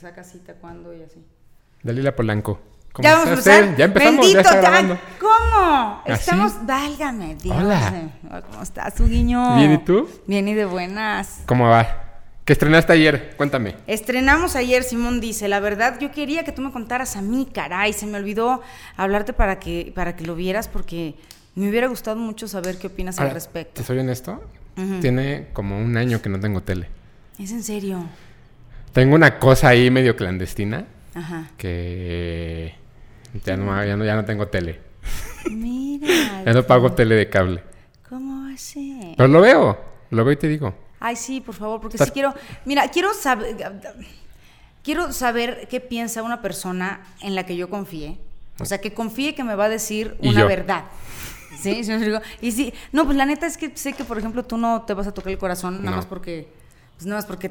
saca cita cuándo y así. Dalila Polanco. ¿Cómo Ya vamos a empezar. Ya empezamos, Bendito, ya está. ¿Cómo? ¿Ah, Estamos, válgame Dios. Hola. Eh, ¿Cómo estás, tu guiño? Bien, ¿y tú? Bien y de buenas. ¿Cómo va? ¿Qué estrenaste ayer? Cuéntame. Estrenamos ayer, Simón dice, la verdad yo quería que tú me contaras a mí, caray, se me olvidó hablarte para que, para que lo vieras porque me hubiera gustado mucho saber qué opinas al respecto. ¿Te soy honesto? Ujú. Tiene como un año que no tengo tele. ¿Es en serio? Tengo una cosa ahí medio clandestina Ajá. que ya no, ya no, ya no tengo tele. Mira. Ya no pago tele de cable. ¿Cómo va a ser? Pero lo veo. Lo veo y te digo. Ay, sí, por favor, porque Estás- sí quiero. Mira, quiero saber. Quiero saber qué piensa una persona en la que yo confíe. O sea, que confíe que me va a decir una verdad. ¿Sí? Y sí, no, pues la neta es que sé que, por ejemplo, tú no te vas a tocar el corazón, nada No. más porque. Pues nada más porque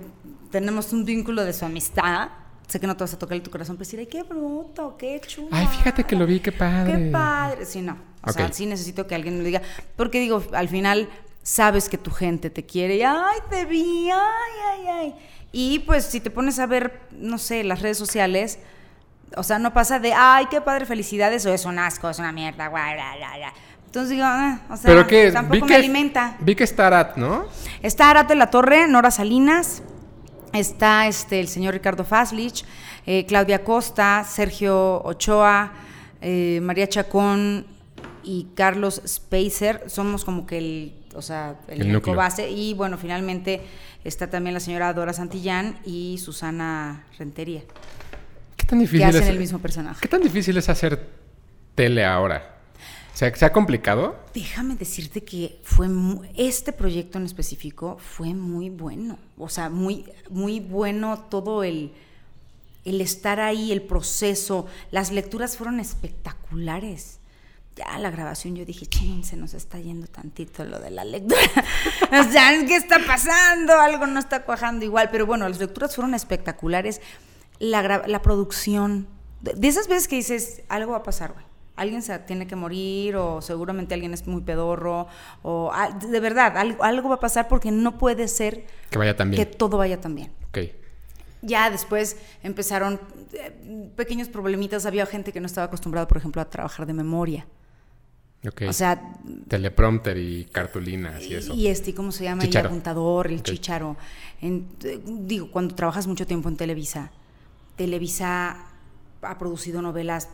tenemos un vínculo de su amistad. Sé que no te vas a tocar tu corazón, pero decir, ay, qué bruto, qué chulo. Ay, fíjate que lo vi, qué padre. Qué padre. Sí, no. O sea, sí necesito que alguien me lo diga. Porque digo, al final sabes que tu gente te quiere y, ay, te vi, ay, ay, ay. Y pues si te pones a ver, no sé, las redes sociales, o sea, no pasa de, ay, qué padre, felicidades, o es un asco, es una mierda, guay, bla, bla, bla. Entonces digo, ah, o sea, Pero que tampoco vi me que alimenta. vi que está Arat, ¿no? Está Arate La Torre, Nora Salinas, está este, el señor Ricardo Faslich, eh, Claudia Costa, Sergio Ochoa, eh, María Chacón y Carlos Spacer. Somos como que el, o sea, el, El núcleo. base. Y bueno, finalmente está también la señora Dora Santillán y Susana Rentería, ¿Qué tan que difícil hacen es el mismo personaje. ¿Qué tan difícil es hacer tele ahora? O sea, ¿se ha complicado? Déjame decirte que fue este proyecto en específico fue muy bueno, o sea, muy muy bueno todo el el estar ahí, el proceso, las lecturas fueron espectaculares. Ya la grabación yo dije, ching, se nos está yendo tantito lo de la lectura. o sea, ¿qué está pasando? Algo no está cuajando igual, pero bueno, las lecturas fueron espectaculares. La, la producción, de esas veces que dices, algo va a pasar, güey. Alguien se tiene que morir o seguramente alguien es muy pedorro o ah, de verdad, algo, algo va a pasar porque no puede ser Que vaya también. que todo vaya tan bien. Ok. Ya después empezaron eh, pequeños problemitas. Había gente que no estaba acostumbrada, por ejemplo, a trabajar de memoria. Ok. O sea, Teleprompter y cartulinas y eso. y este, ¿cómo se llama? El apuntador, el Ok. chicharo. En- eh, digo, cuando trabajas mucho tiempo en Televisa, Televisa ha producido novelas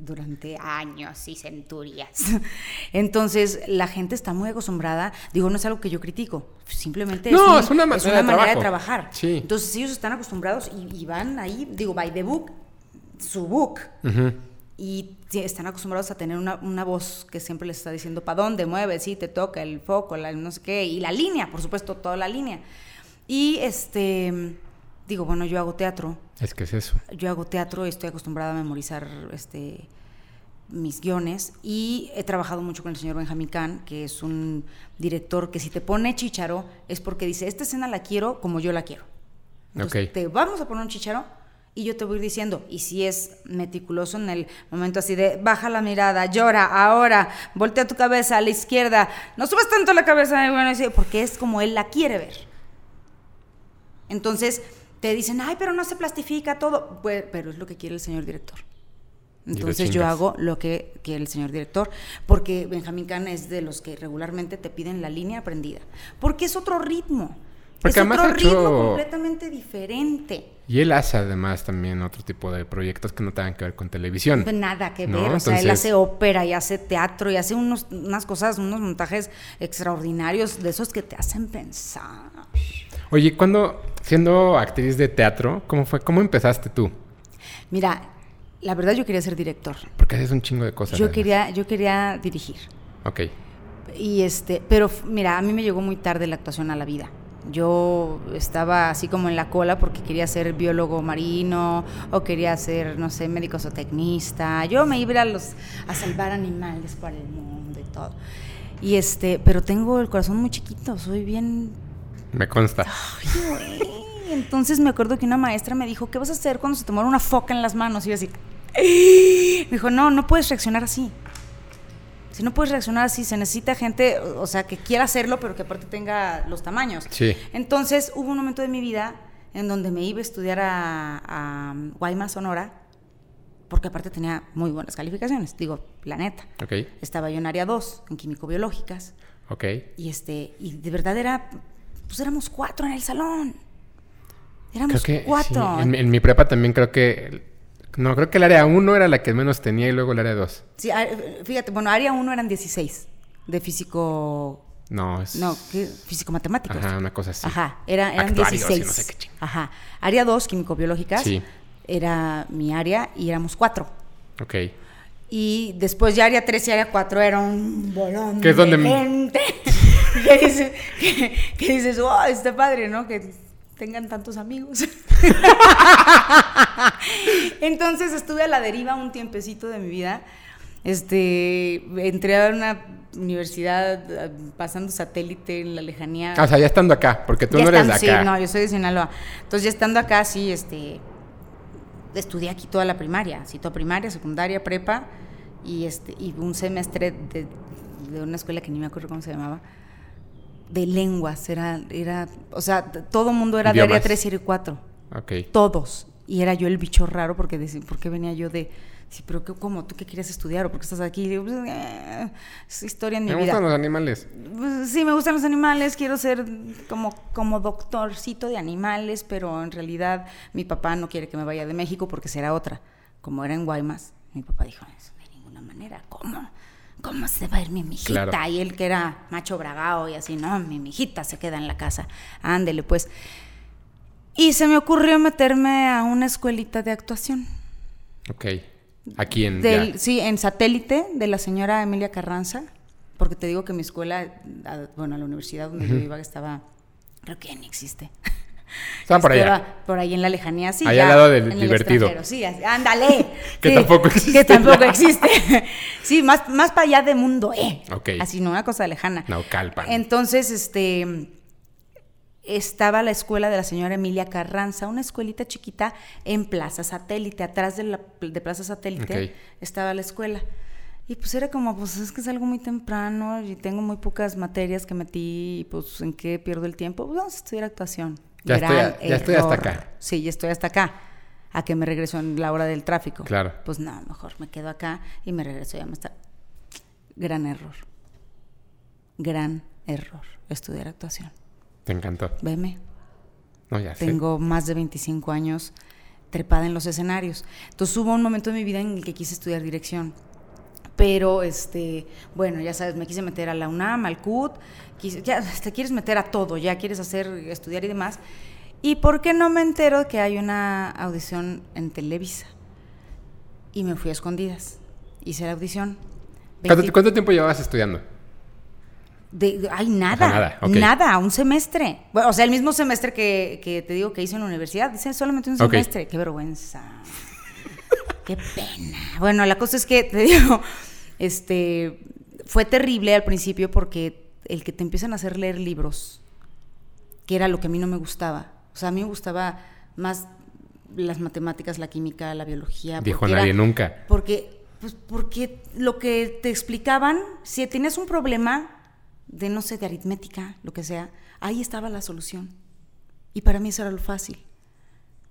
durante años y centurias. Entonces, la gente está muy acostumbrada, digo, no es algo que yo critico, simplemente No, es, es una manera de manera de trabajar. Sí. Entonces, ellos están acostumbrados y, y van ahí, digo, by the book, su book. Ujú. Y están acostumbrados a tener una, una voz que siempre les está diciendo para dónde mueve, sí, te toca el foco, la, no sé qué, y la línea, por supuesto, toda la línea. Y este, digo, bueno, yo hago teatro, Es que es eso. yo hago teatro y estoy acostumbrada a memorizar este mis guiones y he trabajado mucho con el señor Benjamín Kahn, que es un director que si te pone chicharo es porque dice, esta escena la quiero como yo la quiero. Entonces, Ok. te vamos a poner un chicharo y yo te voy a ir diciendo, y si es meticuloso en el momento así de baja la mirada, llora, ahora, voltea tu cabeza a la izquierda, no subas tanto la cabeza, bueno, porque es como él la quiere ver. Entonces te dicen, ay, pero no se plastifica todo, Pues, pero es lo que quiere el señor director. Entonces yo hago lo que quiere el señor director, porque Benjamín Kahn es de los que regularmente te piden la línea aprendida, porque es otro ritmo. Porque es además otro ha hecho- ritmo completamente diferente. Y él hace además también otro tipo de proyectos que no tengan que ver con televisión. Nada que ¿No? ver, o sea, él Entonces- hace ópera y hace teatro y hace unos, unas cosas, unos montajes extraordinarios de esos que te hacen pensar. Oye, cuando siendo actriz de teatro, ¿cómo fue? ¿Cómo empezaste tú? Mira, la verdad yo quería ser director. Porque haces un chingo de cosas. Yo quería, yo quería dirigir. Ok. Y este, pero mira, a mí me llegó muy tarde la actuación a la vida. Yo estaba así como en la cola porque quería ser biólogo marino o quería ser, no sé, médico zootecnista. Yo me iba a, los, a salvar animales para el mundo y todo. Y este, pero tengo el corazón muy chiquito, soy bien Me consta. Ay, güey. Entonces me acuerdo que una maestra me dijo, ¿qué vas a hacer cuando se te muera una foca en las manos? Y yo así, me dijo, no, no puedes reaccionar así. Si no puedes reaccionar así, se necesita gente, o sea, que quiera hacerlo, pero que aparte tenga los tamaños. Sí. Entonces hubo un momento de mi vida en donde me iba a estudiar a, a Guaymas, Sonora, porque aparte tenía muy buenas calificaciones, digo, la neta. Ok. Estaba yo en área 2, en químico-biológicas, Ok. y, este, y de verdad era, pues éramos cuatro en el salón. Éramos Creo que cuatro. sí, En, en mi prepa también creo que... No, creo que el área 1 era la que menos tenía y luego el área 2. Sí, fíjate, bueno, área 1 eran 16 de físico. No, es... No. Físico-matemáticos. Ajá, una cosa así. Ajá, era, eran Actuarios y 16. no sé qué Ajá. Área 2, químico-biológicas. Sí. Era mi área y éramos cuatro. Ok. Y después ya área 3 y área 4 era un bolón Que es donde- de gente. que, dices, que, que dices, wow, está padre, ¿no? Que tengan tantos amigos. Entonces estuve a la deriva un tiempecito de mi vida. Este, entré a una universidad pasando satélite en la lejanía. Ah, o sea, ya estando acá, porque tú Ya no eres de acá. Sí, no, yo soy de Sinaloa. Entonces, ya estando acá, sí, este, estudié aquí toda la primaria, sí, toda primaria, secundaria, prepa, y este, y un semestre de, de una escuela que ni me acuerdo cómo se llamaba, de lenguas, era, era, o sea, todo mundo era de área Idiomas. 3 y área 4, Ok. todos, y era yo el bicho raro porque decía, ¿por qué venía yo de, sí, pero qué, cómo, tú qué quieres estudiar o por qué estás aquí? Digo, pues, eh, es historia en mi Me vida. gustan los animales. Pues, Sí, me gustan los animales, quiero ser como, como doctorcito de animales, pero en realidad mi papá no quiere que me vaya de México porque será otra. Como era en Guaymas, mi papá dijo, "Eso de ninguna manera, ¿cómo? ¿Cómo se va a ir mi mijita? Claro. Y él que era macho bragao y así, no, mi mijita se queda en la casa. Ándele, pues. Y se me ocurrió meterme a una escuelita de actuación. Ok. Aquí en... Del- sí, en satélite de la señora Emilia Carranza, porque te digo que mi escuela, bueno, a la universidad donde yo iba estaba, creo que ya ni existe. Estaba por allá. Estaba por ahí en la lejanía, sí. Ahí ya, al lado del divertido. Sí, ándale. Que sí, tampoco existe Que tampoco existe. sí, más, más para allá de mundo, eh. Ok. Así, no, una cosa lejana. Naucalpan. Entonces, este estaba la escuela de la señora Emilia Carranza, una escuelita chiquita en Plaza Satélite, atrás de, la, de Plaza Satélite estaba la escuela. Y pues era como, pues es que es algo muy temprano y tengo muy pocas materias que metí y pues en qué pierdo el tiempo. Pues vamos a estudiar actuación. Ya estoy Gran a- ya estoy hasta acá. Sí, ya estoy hasta acá. A que me regreso en la hora del tráfico. Claro. Pues no, mejor me quedo acá y me regreso ya más tarde. Gran error. Gran error. Estudiar actuación. Te encantó. Veme. No, ya sé. Tengo más de 25 años trepada en los escenarios. Entonces hubo un momento en mi vida en el que quise estudiar dirección. Pero, este, bueno, ya sabes, me quise meter a la UNAM, al CUT, quise- ya te quieres meter a todo, ya quieres hacer, estudiar y demás. ¿Y por qué no me entero que hay una audición en Televisa? Y me fui a escondidas. Hice la audición. ¿Cuánto, 20 cuánto tiempo llevabas estudiando? de, ay, nada. Nada, ok. Nada, un semestre. Bueno, o sea, el mismo semestre que, que te digo que hice en la universidad. Dice solamente un semestre. Qué vergüenza. Qué pena. Bueno, la cosa es que, te digo, este, fue terrible al principio porque el que te empiezan a hacer leer libros, que era lo que a mí no me gustaba. O sea, a mí me gustaba más las matemáticas, la química, la biología. Dijo nadie era- nunca. porque, pues, porque lo que te explicaban, si tenías un problema de, no sé, de aritmética, lo que sea, ahí estaba la solución. Y para mí eso era lo fácil.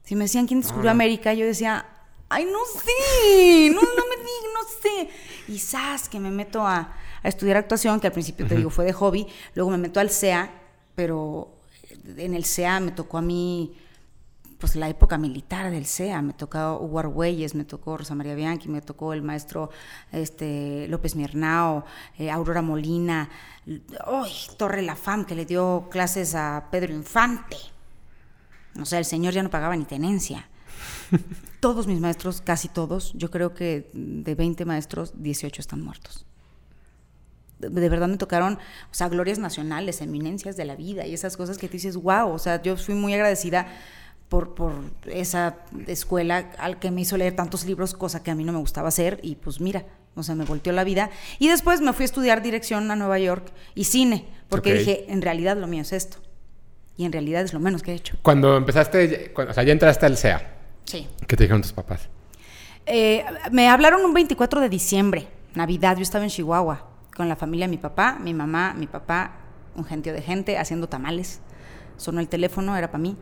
Si me decían quién descubrió Ah. América, yo decía, ay, no sé, no, no me di, no sé. Y que me meto a, a estudiar actuación, que al principio te digo fue de hobby, luego me meto al CEA, pero en el CEA me tocó a mí pues la época militar del CEA, me tocó Hugo Argüelles, me tocó Rosa María Bianchi, me tocó el maestro este, López Miernao, eh, Aurora Molina, ¡ay! Torre La Fam, que le dio clases a Pedro Infante. O sea, el señor ya no pagaba ni tenencia. Todos mis maestros, casi todos, yo creo que de 20 maestros, 18 están muertos. De, de verdad me tocaron, o sea, glorias nacionales, eminencias de la vida y esas cosas que tú dices, wow, o sea, yo fui muy agradecida por, por esa escuela al que me hizo leer tantos libros, cosa que a mí no me gustaba hacer, y pues mira, o sea, me volteó la vida. Y después me fui a estudiar dirección a Nueva York y cine, porque dije, en realidad lo mío es esto. Y en realidad es lo menos que he hecho. Cuando empezaste, cuando- o sea, ya entraste al SEA, Sí. ¿qué te dijeron tus papás? Eh, me hablaron un 24 de diciembre, Navidad, yo estaba en Chihuahua, con la familia de mi papá, mi mamá, mi papá, un gentío de gente haciendo tamales. Sonó el teléfono, era para mí.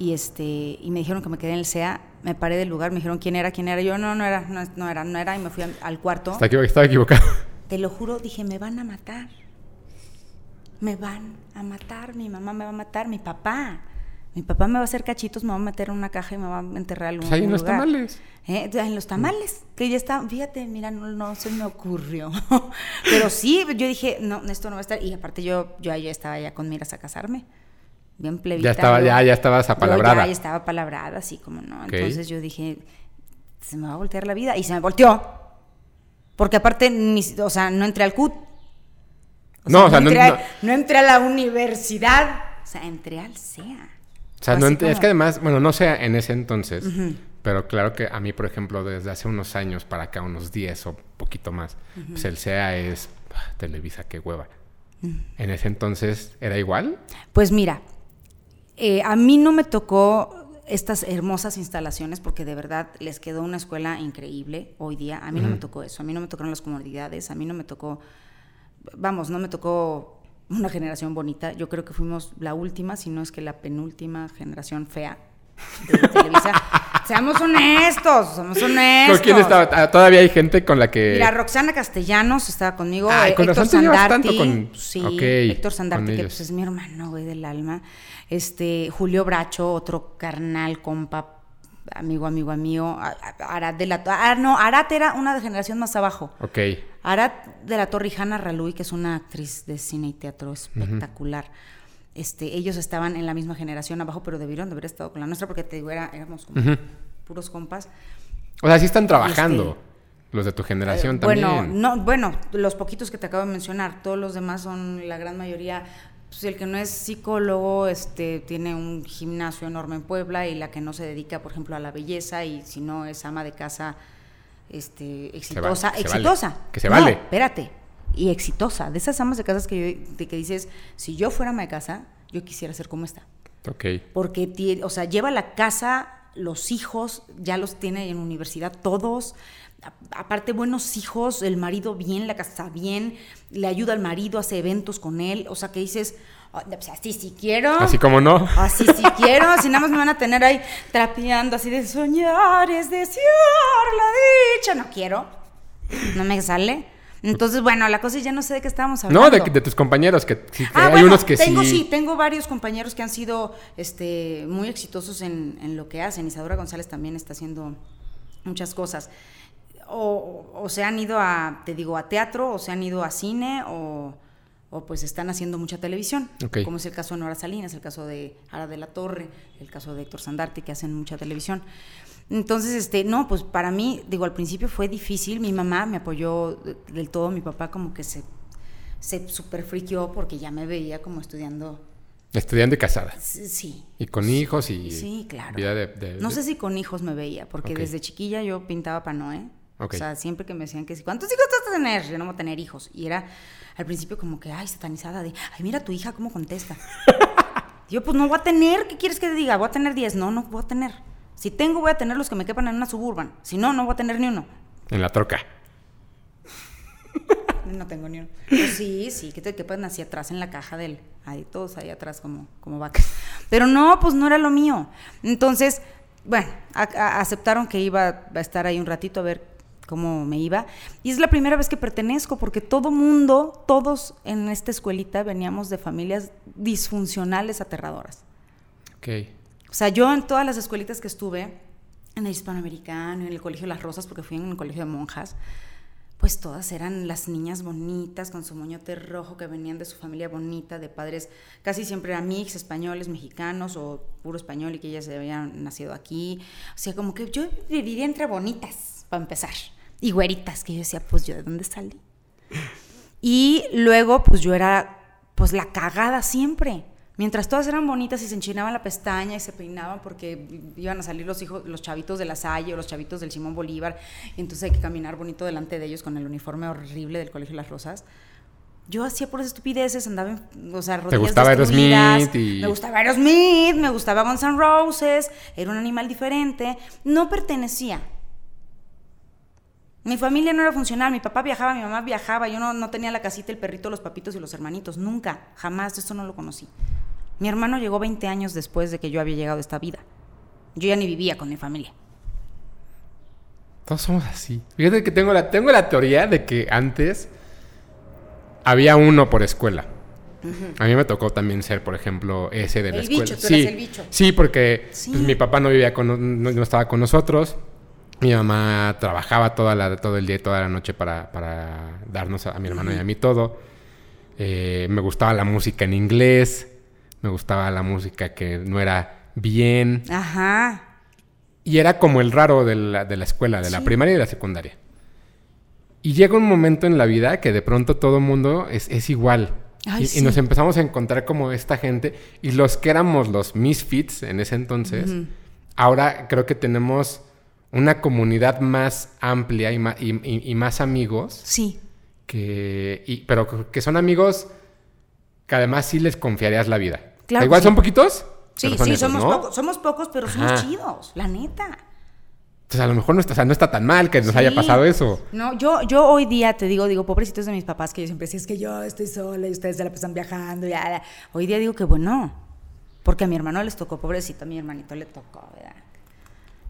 y este y me dijeron que me quedé en el SEA, me paré del lugar, me dijeron quién era, quién era, yo no, no era, no, no era, no era, y me fui al, al cuarto. Está equivo- Estaba equivocado. Te lo juro, dije, me van a matar. Me van a matar, mi mamá me va a matar, mi papá. Mi papá me va a hacer cachitos, me va a meter en una caja y me va a enterrar en Pues ahí algún en los lugar. tamales. Eh, En los tamales, que ya está, fíjate, mira, no, no se me ocurrió. Pero sí, yo dije, no, esto no va a estar. Y aparte yo, yo ya estaba ya con miras a casarme. Bien plebita. Ya estaba, yo- ya, ya estabas apalabrada. Ya estaba palabrada, así como no. Entonces yo dije, se me va a voltear la vida. Y se me volteó. Porque aparte, ni, o sea, no entré al CUT. No, o sea, no- entré, no entré a la universidad. O sea, entré al SEA. O sea, no es que además, bueno, no sé en ese entonces, pero claro que a mí, por ejemplo, desde hace unos años para acá, unos 10 o poquito más, pues el SEA es ah, Televisa, qué hueva. En ese entonces, ¿era igual? Pues mira, eh, a mí no me tocó estas hermosas instalaciones porque de verdad les quedó una escuela increíble hoy día. A mí no me tocó eso, a mí no me tocaron las comodidades, a mí no me tocó, vamos, no me tocó una generación bonita. Yo creo que fuimos la última, si no es que la penúltima generación fea de Televisa. seamos honestos, seamos honestos. ¿Con quién estaba? Ah, Todavía hay gente con la que... Mira, Roxana Castellanos estaba conmigo. Ay, con Héctor Sandarti. tanto con- Sí, Héctor Sandarti, que pues es mi hermano, güey, del alma. Este, Julio Bracho, otro carnal, compa, amigo, amigo, amigo. Arat de la Ah, no, Arat era una generación más abajo. Ok. Arat de la Torre y Hanna Ralui, que es una actriz de cine y teatro espectacular. Este, ellos estaban en la misma generación abajo, pero debieron de haber estado con la nuestra porque te digo, era, éramos como puros compas. O sea, sí están trabajando los de tu generación Eh, también. Bueno, no, bueno, los poquitos que te acabo de mencionar, todos los demás son la gran mayoría. Pues el que no es psicólogo, este, tiene un gimnasio enorme en Puebla y la que no se dedica, por ejemplo, a la belleza y si no es ama de casa, este, exitosa, que se vale, exitosa. que se No, vale. espérate, y exitosa. De esas amas de casas que, yo- de que dices, si yo fuera ama de casa, yo quisiera ser como esta Ok. porque o sea, lleva la casa, los hijos, ya los tiene en universidad todos. Aparte, buenos hijos, el marido bien, la casa bien, le ayuda al marido, hace eventos con él. O sea, que dices, "Ah, pues así sí quiero. Así como no. Así sí quiero, si nada más me van a tener ahí trapeando así de soñar es desear la dicha. No quiero, no me sale. Entonces, bueno, la cosa es ya no sé de qué estábamos hablando. No, de, de tus compañeros, que, Ah, hay bueno, unos que tengo, sí. tengo varios compañeros que han sido este, muy exitosos en, en lo que hacen. Isadora González también está haciendo muchas cosas. O, o se han ido a, te digo, a teatro, o se han ido a cine, o, o pues están haciendo mucha televisión. Como es el caso de Nora Salinas, el caso de Ara de la Torre, el caso de Héctor Sandarti, que hacen mucha televisión. Entonces, este, no, pues para mí, digo, al principio fue difícil. Mi mamá me apoyó de- del todo, mi papá como que se, se super friqueó porque ya me veía como estudiando. Estudiante casada. Sí, Y con hijos y. Sí, claro. Vida de. de- no sé si con hijos me veía, porque desde chiquilla yo pintaba para Noé. O sea, siempre que me decían que sí, ¿cuántos hijos vas a tener? Yo no voy a tener hijos. Y era al principio como que, ay, satanizada de, ay, mira tu hija cómo contesta. yo, pues no voy a tener, ¿qué quieres que te diga? Voy a tener 10. No, no voy a tener. Si tengo, voy a tener los que me quepan en una suburban. Si no, no voy a tener ni uno. En la troca. No tengo ni uno. Pues sí, sí, que te quepan así atrás en la caja del. Ahí, todos ahí atrás como, como vacas. Pero no, pues no era lo mío. Entonces, bueno, a- a- aceptaron que iba a estar ahí un ratito a ver cómo me iba. Y es la primera vez que pertenezco, porque todo mundo, todos en esta escuelita veníamos de familias disfuncionales aterradoras. Ok. O sea, yo en todas las escuelitas que estuve, en el hispanoamericano, en el colegio Las Rosas, porque fui en un colegio de monjas, pues todas eran las niñas bonitas con su moñote rojo que venían de su familia bonita, de padres casi siempre eran mix, españoles, mexicanos o puro español y que ellas habían nacido aquí. O sea, como que yo viviría entre bonitas, para empezar, y güeritas, que yo decía, pues yo de dónde salí. Y luego, pues yo era, pues la cagada siempre. Mientras todas eran bonitas y se enchinaban la pestaña y se peinaban porque iban a salir los hijos, los chavitos de la Salle o los chavitos del Simón Bolívar, y entonces hay que caminar bonito delante de ellos con el uniforme horrible del Colegio Las Rosas. Yo hacía por estupideces, andaba en, o sea, rodillas gustaba destruidas, Aerosmith y- Me gustaba Aerosmith, me gustaba Guns N' Roses, era un animal diferente, no pertenecía. Mi familia no era funcional, mi papá viajaba, mi mamá viajaba, yo no, no tenía la casita, el perrito, los papitos y los hermanitos, nunca, jamás, esto no lo conocí. Mi hermano llegó 20 años después de que yo había llegado a esta vida. Yo ya ni vivía con mi familia. Todos somos así. Fíjate que tengo la, tengo la teoría de que antes había uno por escuela. A mí me tocó también ser, por ejemplo, ese de la El escuela. bicho, tú sí, eras el bicho. sí, porque Sí. pues, mi papá no vivía con, no, no estaba con nosotros. Mi mamá trabajaba toda la, todo el día y toda la noche para, para darnos a, a mi hermano y a mí todo. Eh, me gustaba la música en inglés. Me gustaba la música que no era bien. Ajá. Y era como el raro de la, de la escuela, de la primaria y de la secundaria. Y llega un momento en la vida que de pronto todo el mundo es, es igual. Ay, y, nos empezamos a encontrar como esta gente. Y los que éramos los misfits en ese entonces, ahora creo que tenemos una comunidad más amplia y, ma- y- y- y más amigos. Sí. Que, pero que son amigos que además sí les confiarías la vida. Claro Igual son poquitos. Sí, son sí, esos, somos ¿no? pocos. Somos pocos, pero somos Ajá. chidos, la neta. Entonces a lo mejor no está, o sea, no está tan mal que nos haya pasado eso. No, yo, yo hoy día te digo, digo, pobrecitos de mis papás, que yo siempre decía, es que yo estoy sola y ustedes se la pasan viajando. Y ya, ya". Hoy día digo que bueno, porque a mi hermano les tocó, pobrecito, a mi hermanito le tocó.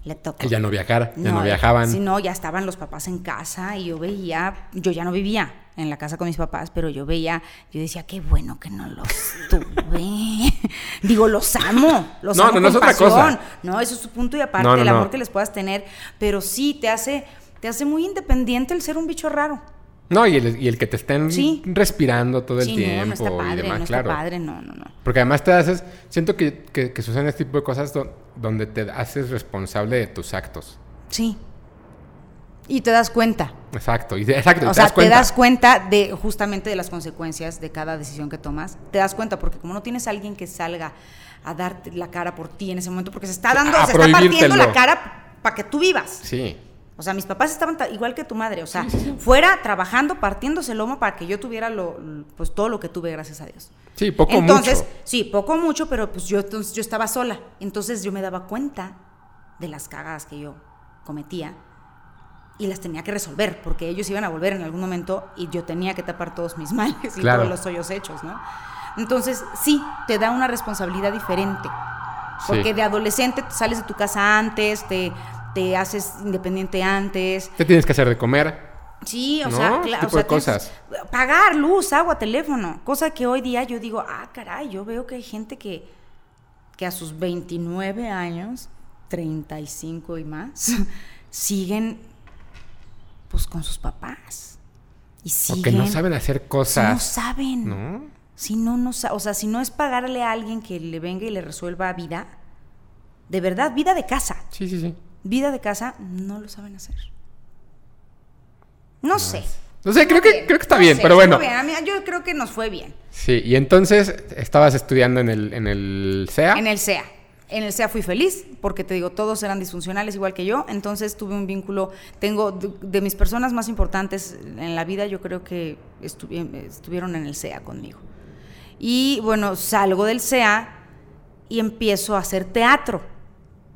Le tocó. Ya no viajar, ya no, viajaban. Sí, no, ya estaban los papás en casa y yo veía, yo ya no vivía en la casa con mis papás, pero yo veía, yo decía, qué bueno que no los tuve. Digo, los amo, los No, amo no, no con es otra cosa. No, eso es su punto y aparte, No, no, el amor que les puedas tener, pero sí te hace, te hace muy independiente el ser un bicho raro. No, y el, y el que te estén Sí. respirando todo el sí, tiempo no, no está padre, y demás, no claro. padre, no, no, no. Porque además te haces, siento que, que, que suceden este tipo de cosas do- donde te haces responsable de tus actos. Sí. Y te das cuenta. Exacto, y de- exacto, O te sea, das cuenta. te das cuenta de justamente de las consecuencias de cada decisión que tomas. Te das cuenta porque como no tienes a alguien que salga a darte la cara por ti en ese momento, porque se está dando, A se está partiendo la cara para que tú vivas. Sí. O sea, mis papás estaban ta- igual que tu madre, o sea, fuera trabajando, partiéndose el lomo para que yo tuviera lo, pues todo lo que tuve, gracias a Dios. Sí, poco entonces, mucho. sí, poco mucho, pero pues yo, entonces, yo estaba sola. Entonces yo me daba cuenta de las cagadas que yo cometía y las tenía que resolver, porque ellos iban a volver en algún momento y yo tenía que tapar todos mis males y Claro. todos los hoyos hechos, ¿no? Entonces, sí, te da una responsabilidad diferente. Porque Sí. de adolescente te sales de tu casa antes, te, te haces independiente antes. Te tienes que hacer de comer. Sí, o ¿No? sea, claro. o sea, cosas. Pagar luz, agua, teléfono. Cosa que hoy día yo digo, ah, caray, yo veo que hay gente que, que a sus 29 años, 35 y más, siguen pues con sus papás. Y siguen. Porque no saben hacer cosas. no saben. ¿No? Si no, no o sea, si no es pagarle a alguien que le venga y le resuelva vida, de verdad, vida de casa, Sí, sí, sí. Vida de casa, no lo saben hacer. No, sé. No sé, creo que, creo que está no bien, sé, pero bueno. bien. A mí- yo creo que nos fue bien. Sí, y entonces estabas estudiando en el, en el CEA. En el SEA. En el SEA fui feliz, porque te digo, todos eran disfuncionales igual que yo, entonces tuve un vínculo, tengo de, de mis personas más importantes en la vida, yo creo que estuvi- estuvieron en el SEA conmigo. Y bueno, salgo del SEA y empiezo a hacer teatro,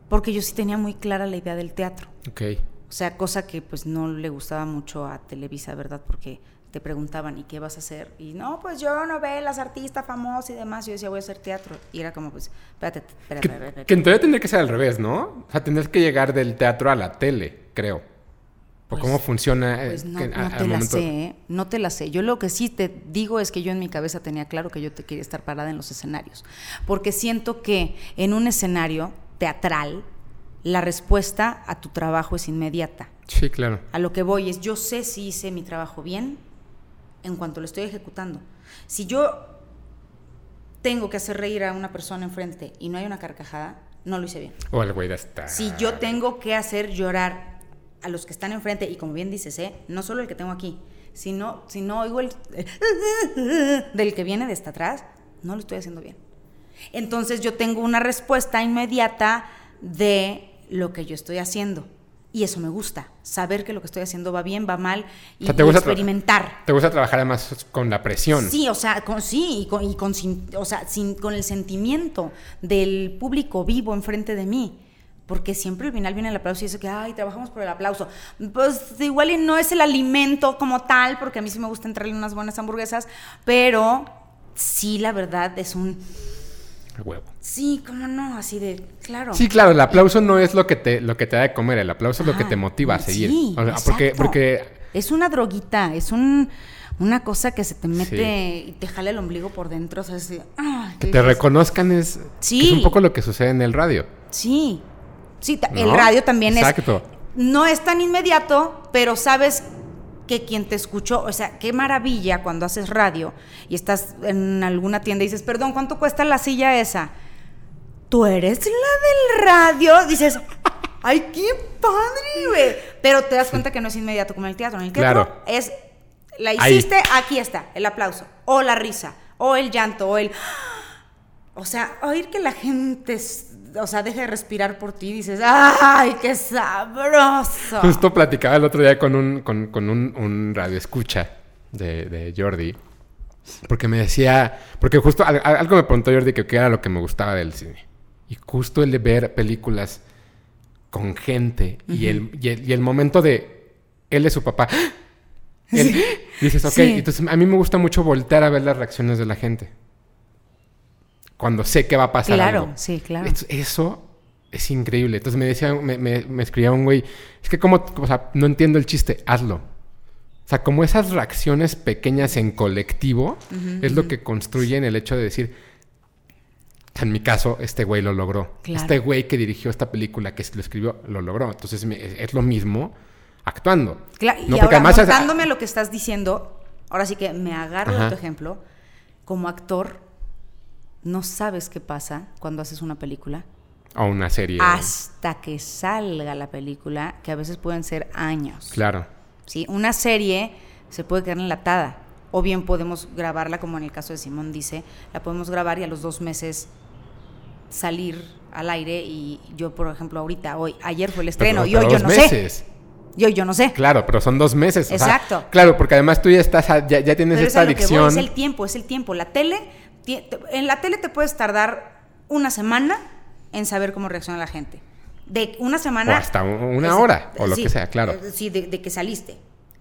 porque yo sí tenía muy clara la idea del teatro. Ok. O sea, cosa que pues no le gustaba mucho a Televisa, ¿verdad? Porque te preguntaban, ¿y qué vas a hacer? Y no, pues yo novelas, artista famoso y demás. Yo decía, voy a hacer teatro. Y era como, pues, espérate, espérate, Que, espérate. que en teoría tendría que ser al revés, ¿no? O sea, tendrías que llegar del teatro a la tele, creo. ¿O Pues- cómo funciona? eh, Pues no, que no a- te la momento- sé, ¿eh? no te la sé. Yo lo que sí te digo es que yo en mi cabeza tenía claro que yo te quería estar parada en los escenarios. Porque siento que en un escenario teatral, la respuesta a tu trabajo es inmediata. Sí, claro. A lo que voy es, yo sé si hice mi trabajo bien en cuanto lo estoy ejecutando. Si yo tengo que hacer reír a una persona enfrente y no hay una carcajada, no lo hice bien. O el güey de esta. Si yo tengo que hacer llorar a los que están enfrente, y como bien dices, ¿eh? no solo el que tengo aquí, sino, si no oigo el del que viene de hasta atrás, no lo estoy haciendo bien. Entonces yo tengo una respuesta inmediata de lo que yo estoy haciendo. Y eso me gusta, saber que lo que estoy haciendo va bien, va mal y, O sea, ¿te gusta experimentar. Te gusta trabajar además con la presión. Sí, o sea, con, sí, y con, y con sin- o sea, sin, con el sentimiento del público vivo enfrente de mí. Porque siempre al final viene el aplauso y dice que, ay, trabajamos por el aplauso. Pues igual y no es el alimento como tal, porque a mí sí me gusta entrarle unas buenas hamburguesas, pero sí, la verdad, es un... A huevo. Sí, cómo no, así de, claro. Sí, claro, el aplauso no es lo que te, lo que te da de comer, el aplauso es lo que te motiva a seguir. Sí, O sea, porque, exacto. porque Es una droguita, es un, una cosa que se te mete y te jala el ombligo por dentro, o sea, ah, que te dices, reconozcan es, Sí. es un poco lo que sucede en el radio. Sí, sí, el radio también Exacto. es, no es tan inmediato, pero sabes que quien te escuchó, o sea, qué maravilla cuando haces radio y estás en alguna tienda y dices, perdón, ¿cuánto cuesta la silla esa? Tú eres la del radio, dices, ay, qué padre, güey. Pero te das cuenta que no es inmediato como en el teatro. En el teatro Claro. es, la Ahí. hiciste, aquí está, el aplauso, o la risa, o el llanto, o el... O sea, oír que la gente, o sea, deje de respirar por ti, dices, ¡ay, qué sabroso! Justo platicaba el otro día con un, con, con un, un radio escucha de, de Jordi. Porque me decía, porque justo al- al- algo me preguntó Jordi que qué era lo que me gustaba del cine. Y justo el de ver películas con gente y, el, y, el, y el momento de él es su papá. Él- Dices, ok, Sí. entonces a mí me gusta mucho voltear a ver las reacciones de la gente. Cuando sé que va a pasar Claro, algo. sí, claro. Es- Eso es increíble. Entonces me decía, me, me- me escribía un güey, es que como, o sea, no entiendo el chiste, hazlo. O sea, como esas reacciones pequeñas en colectivo es lo que construyen el hecho de decir, en mi caso, este güey lo logró. Claro. Este güey que dirigió esta película, que lo escribió, lo logró. Entonces es, lo mismo actuando. Cla- y No, ahora, porque además es- montándome a lo que estás diciendo, ahora sí que me agarro de Ajá. tu ejemplo, como actor, no sabes qué pasa cuando haces una película O una serie. hasta que salga la película, que a veces pueden ser años. Claro. ¿sí? Una serie se puede quedar enlatada. O bien podemos grabarla, como en el caso de Simón dice, la podemos grabar y a los dos meses salir al aire. Y yo, por ejemplo, ahorita, hoy, ayer fue el estreno, Pero- y hoy yo no sé. meses. Y hoy yo no sé. Claro, pero son dos meses. o sea, Exacto. claro, porque además tú ya estás, ya, ya tienes Pero es esta voy, adicción. es el tiempo, es el tiempo. La tele, en la tele te puedes tardar una semana en saber cómo reacciona la gente. De una semana. O hasta un- una hora, o lo que sea, claro. eh, Sí, de, de que saliste.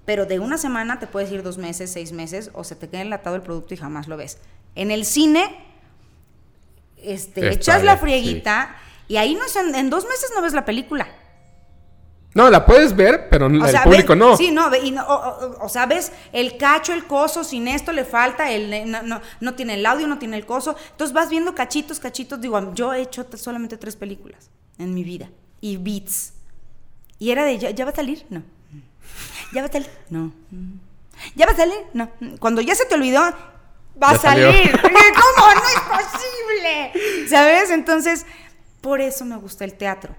Pero de una semana te puedes ir dos meses, seis meses, o se te queda enlatado el producto y jamás lo ves. En el cine, este, echas la frieguita y ahí no en, en dos meses no ves la película. No, la puedes ver, pero O el sea, público ves- no. Sí, no, ve- y no, o, o- o sea, ves el cacho, el coso, sin esto le falta, el, no, no, no tiene el audio, no tiene el coso. Entonces vas viendo cachitos, cachitos. Digo, yo he hecho solamente tres películas en mi vida y beats. Y era de, ¿ya, ya va a salir? No. ¿Ya va a salir? No. ¿Ya va a salir? No. Cuando ya se te olvidó, va a salió. salir. ¿Cómo? No es posible. ¿Sabes? Entonces, por eso me gusta el teatro.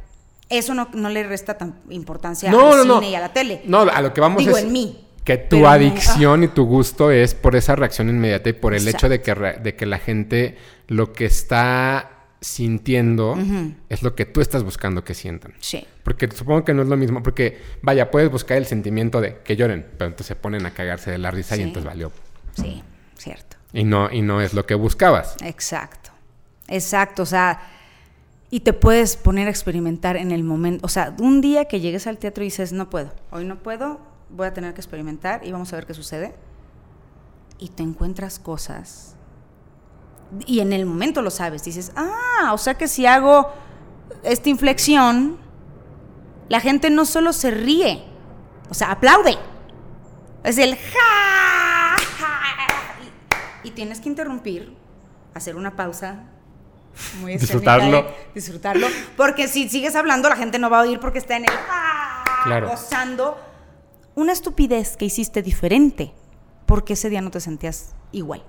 Eso no, no le resta tan importancia No, al no, cine y a la tele. No, a lo que vamos Digo, es en mí. que tu adicción y tu gusto es por esa reacción inmediata y por el hecho de que, de que la gente lo que está sintiendo es lo que tú estás buscando que sientan. Sí. Porque supongo que no es lo mismo, porque vaya, puedes buscar el sentimiento de que lloren, pero entonces se ponen a cagarse de la risa y entonces valió. Sí, cierto. Y no, y no es lo que buscabas. Exacto. Exacto. O sea, y te puedes poner a experimentar en el momento. O sea, un día que llegues al teatro y dices, no puedo, hoy no puedo, voy a tener que experimentar y vamos a ver qué sucede. Y te encuentras cosas. Y en el momento lo sabes. Dices, ah, o sea que si hago esta inflexión, la gente no solo se ríe, o sea, aplaude. Es el ja, ja. Y, y tienes que interrumpir, hacer una pausa. Muy Disfrutarlo. Disfrutarlo. Porque si sigues hablando, la gente no va a oír porque está en el ja, Claro. gozando una estupidez que hiciste diferente. Porque ese día no te sentías igual.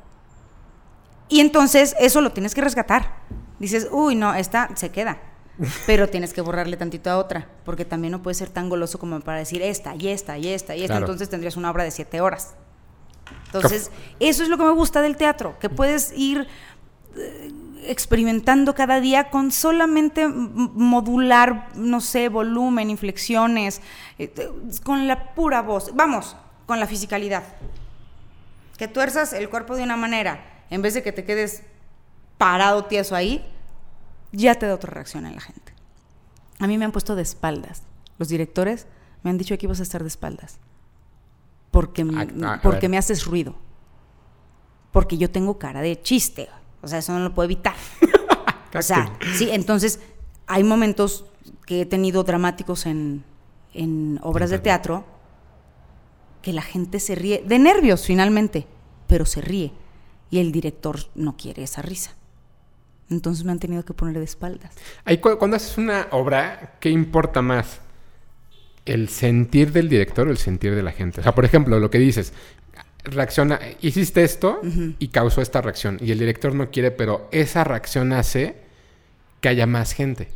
Y entonces eso lo tienes que rescatar. Dices, uy, no, esta se queda. Pero tienes que borrarle tantito a otra, porque también no puede ser tan goloso como para decir esta, y esta, y esta, y esta. Claro. Entonces tendrías una obra de siete horas. Entonces, eso es lo que me gusta del teatro, que puedes ir eh, experimentando cada día con solamente modular, no sé, volumen, inflexiones, eh, con la pura voz. Vamos, con la fisicalidad. Que tuerzas el cuerpo de una manera, en vez de que te quedes parado tieso ahí, ya te da otra reacción en la gente. A mí me han puesto de espaldas. Los directores me han dicho aquí vas a estar de espaldas. Porque, Ah, ah, porque me haces ruido. Porque yo tengo cara de chiste. O sea, eso no lo puedo evitar. O sea, sí, entonces hay momentos que he tenido dramáticos en, en obras de teatro que la gente se ríe, de nervios finalmente, pero se ríe. Y el director no quiere esa risa. Entonces me han tenido que poner de espaldas. Ahí, cuando haces una obra, ¿qué importa más? ¿El sentir del director o el sentir de la gente? O sea, por ejemplo, lo que dices, reacciona, hiciste esto y causó esta reacción. Y el director no quiere, pero esa reacción hace que haya más gente.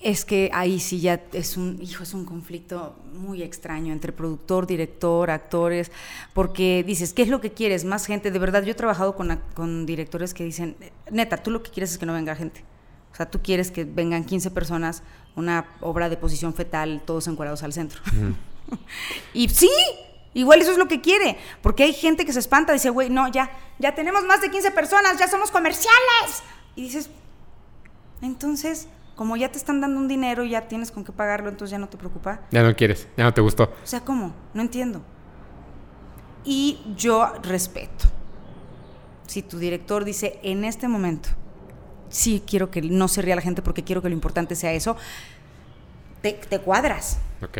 Es que ahí sí ya es un, hijo, es un conflicto muy extraño entre productor, director, actores, porque dices, ¿qué es lo que quieres? Más gente. De verdad, yo he trabajado con, con directores que dicen, neta, tú lo que quieres es que no venga gente. O sea, tú quieres que vengan 15 personas, una obra de posición fetal, todos encuadrados al centro. y sí, igual eso es lo que quiere, porque hay gente que se espanta, dice, güey, no, ya, ya tenemos más de 15 personas, ya somos comerciales. Y dices, entonces como ya te están dando un dinero y ya tienes con qué pagarlo, entonces ya no te preocupa. Ya no quieres, ya no te gustó. O sea, ¿cómo? No entiendo. Y yo respeto. Si tu director dice, en este momento, sí quiero que no se ría la gente porque quiero que lo importante sea eso, te, te cuadras. Ok.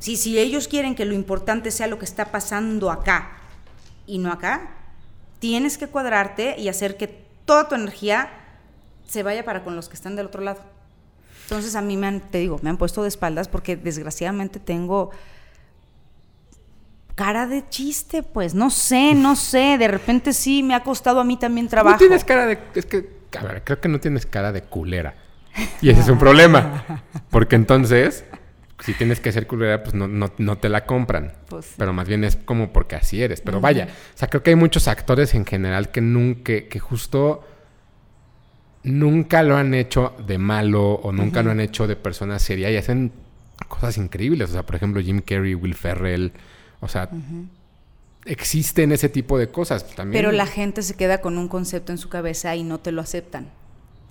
Sí, si ellos quieren que lo importante sea lo que está pasando acá y no acá, tienes que cuadrarte y hacer que toda tu energía se vaya para con los que están del otro lado. Entonces a mí me han, te digo, me han puesto de espaldas porque desgraciadamente tengo cara de chiste, pues, no sé, no sé, de repente sí me ha costado a mí también trabajo. No tienes cara de, es que, a ver, creo que no tienes cara de culera. Y ese es un problema, porque entonces, si tienes que ser culera, pues no, no, te la compran. Pues Pero más bien es como porque así eres. Pero vaya, o sea, creo que hay muchos actores en general que nunca, que justo nunca lo han hecho de malo o nunca lo han hecho de persona seria y hacen cosas increíbles. O sea, por ejemplo, Jim Carrey, Will Ferrell. O sea, existen ese tipo de cosas también. Pero la gente se queda con un concepto en su cabeza y no te lo aceptan.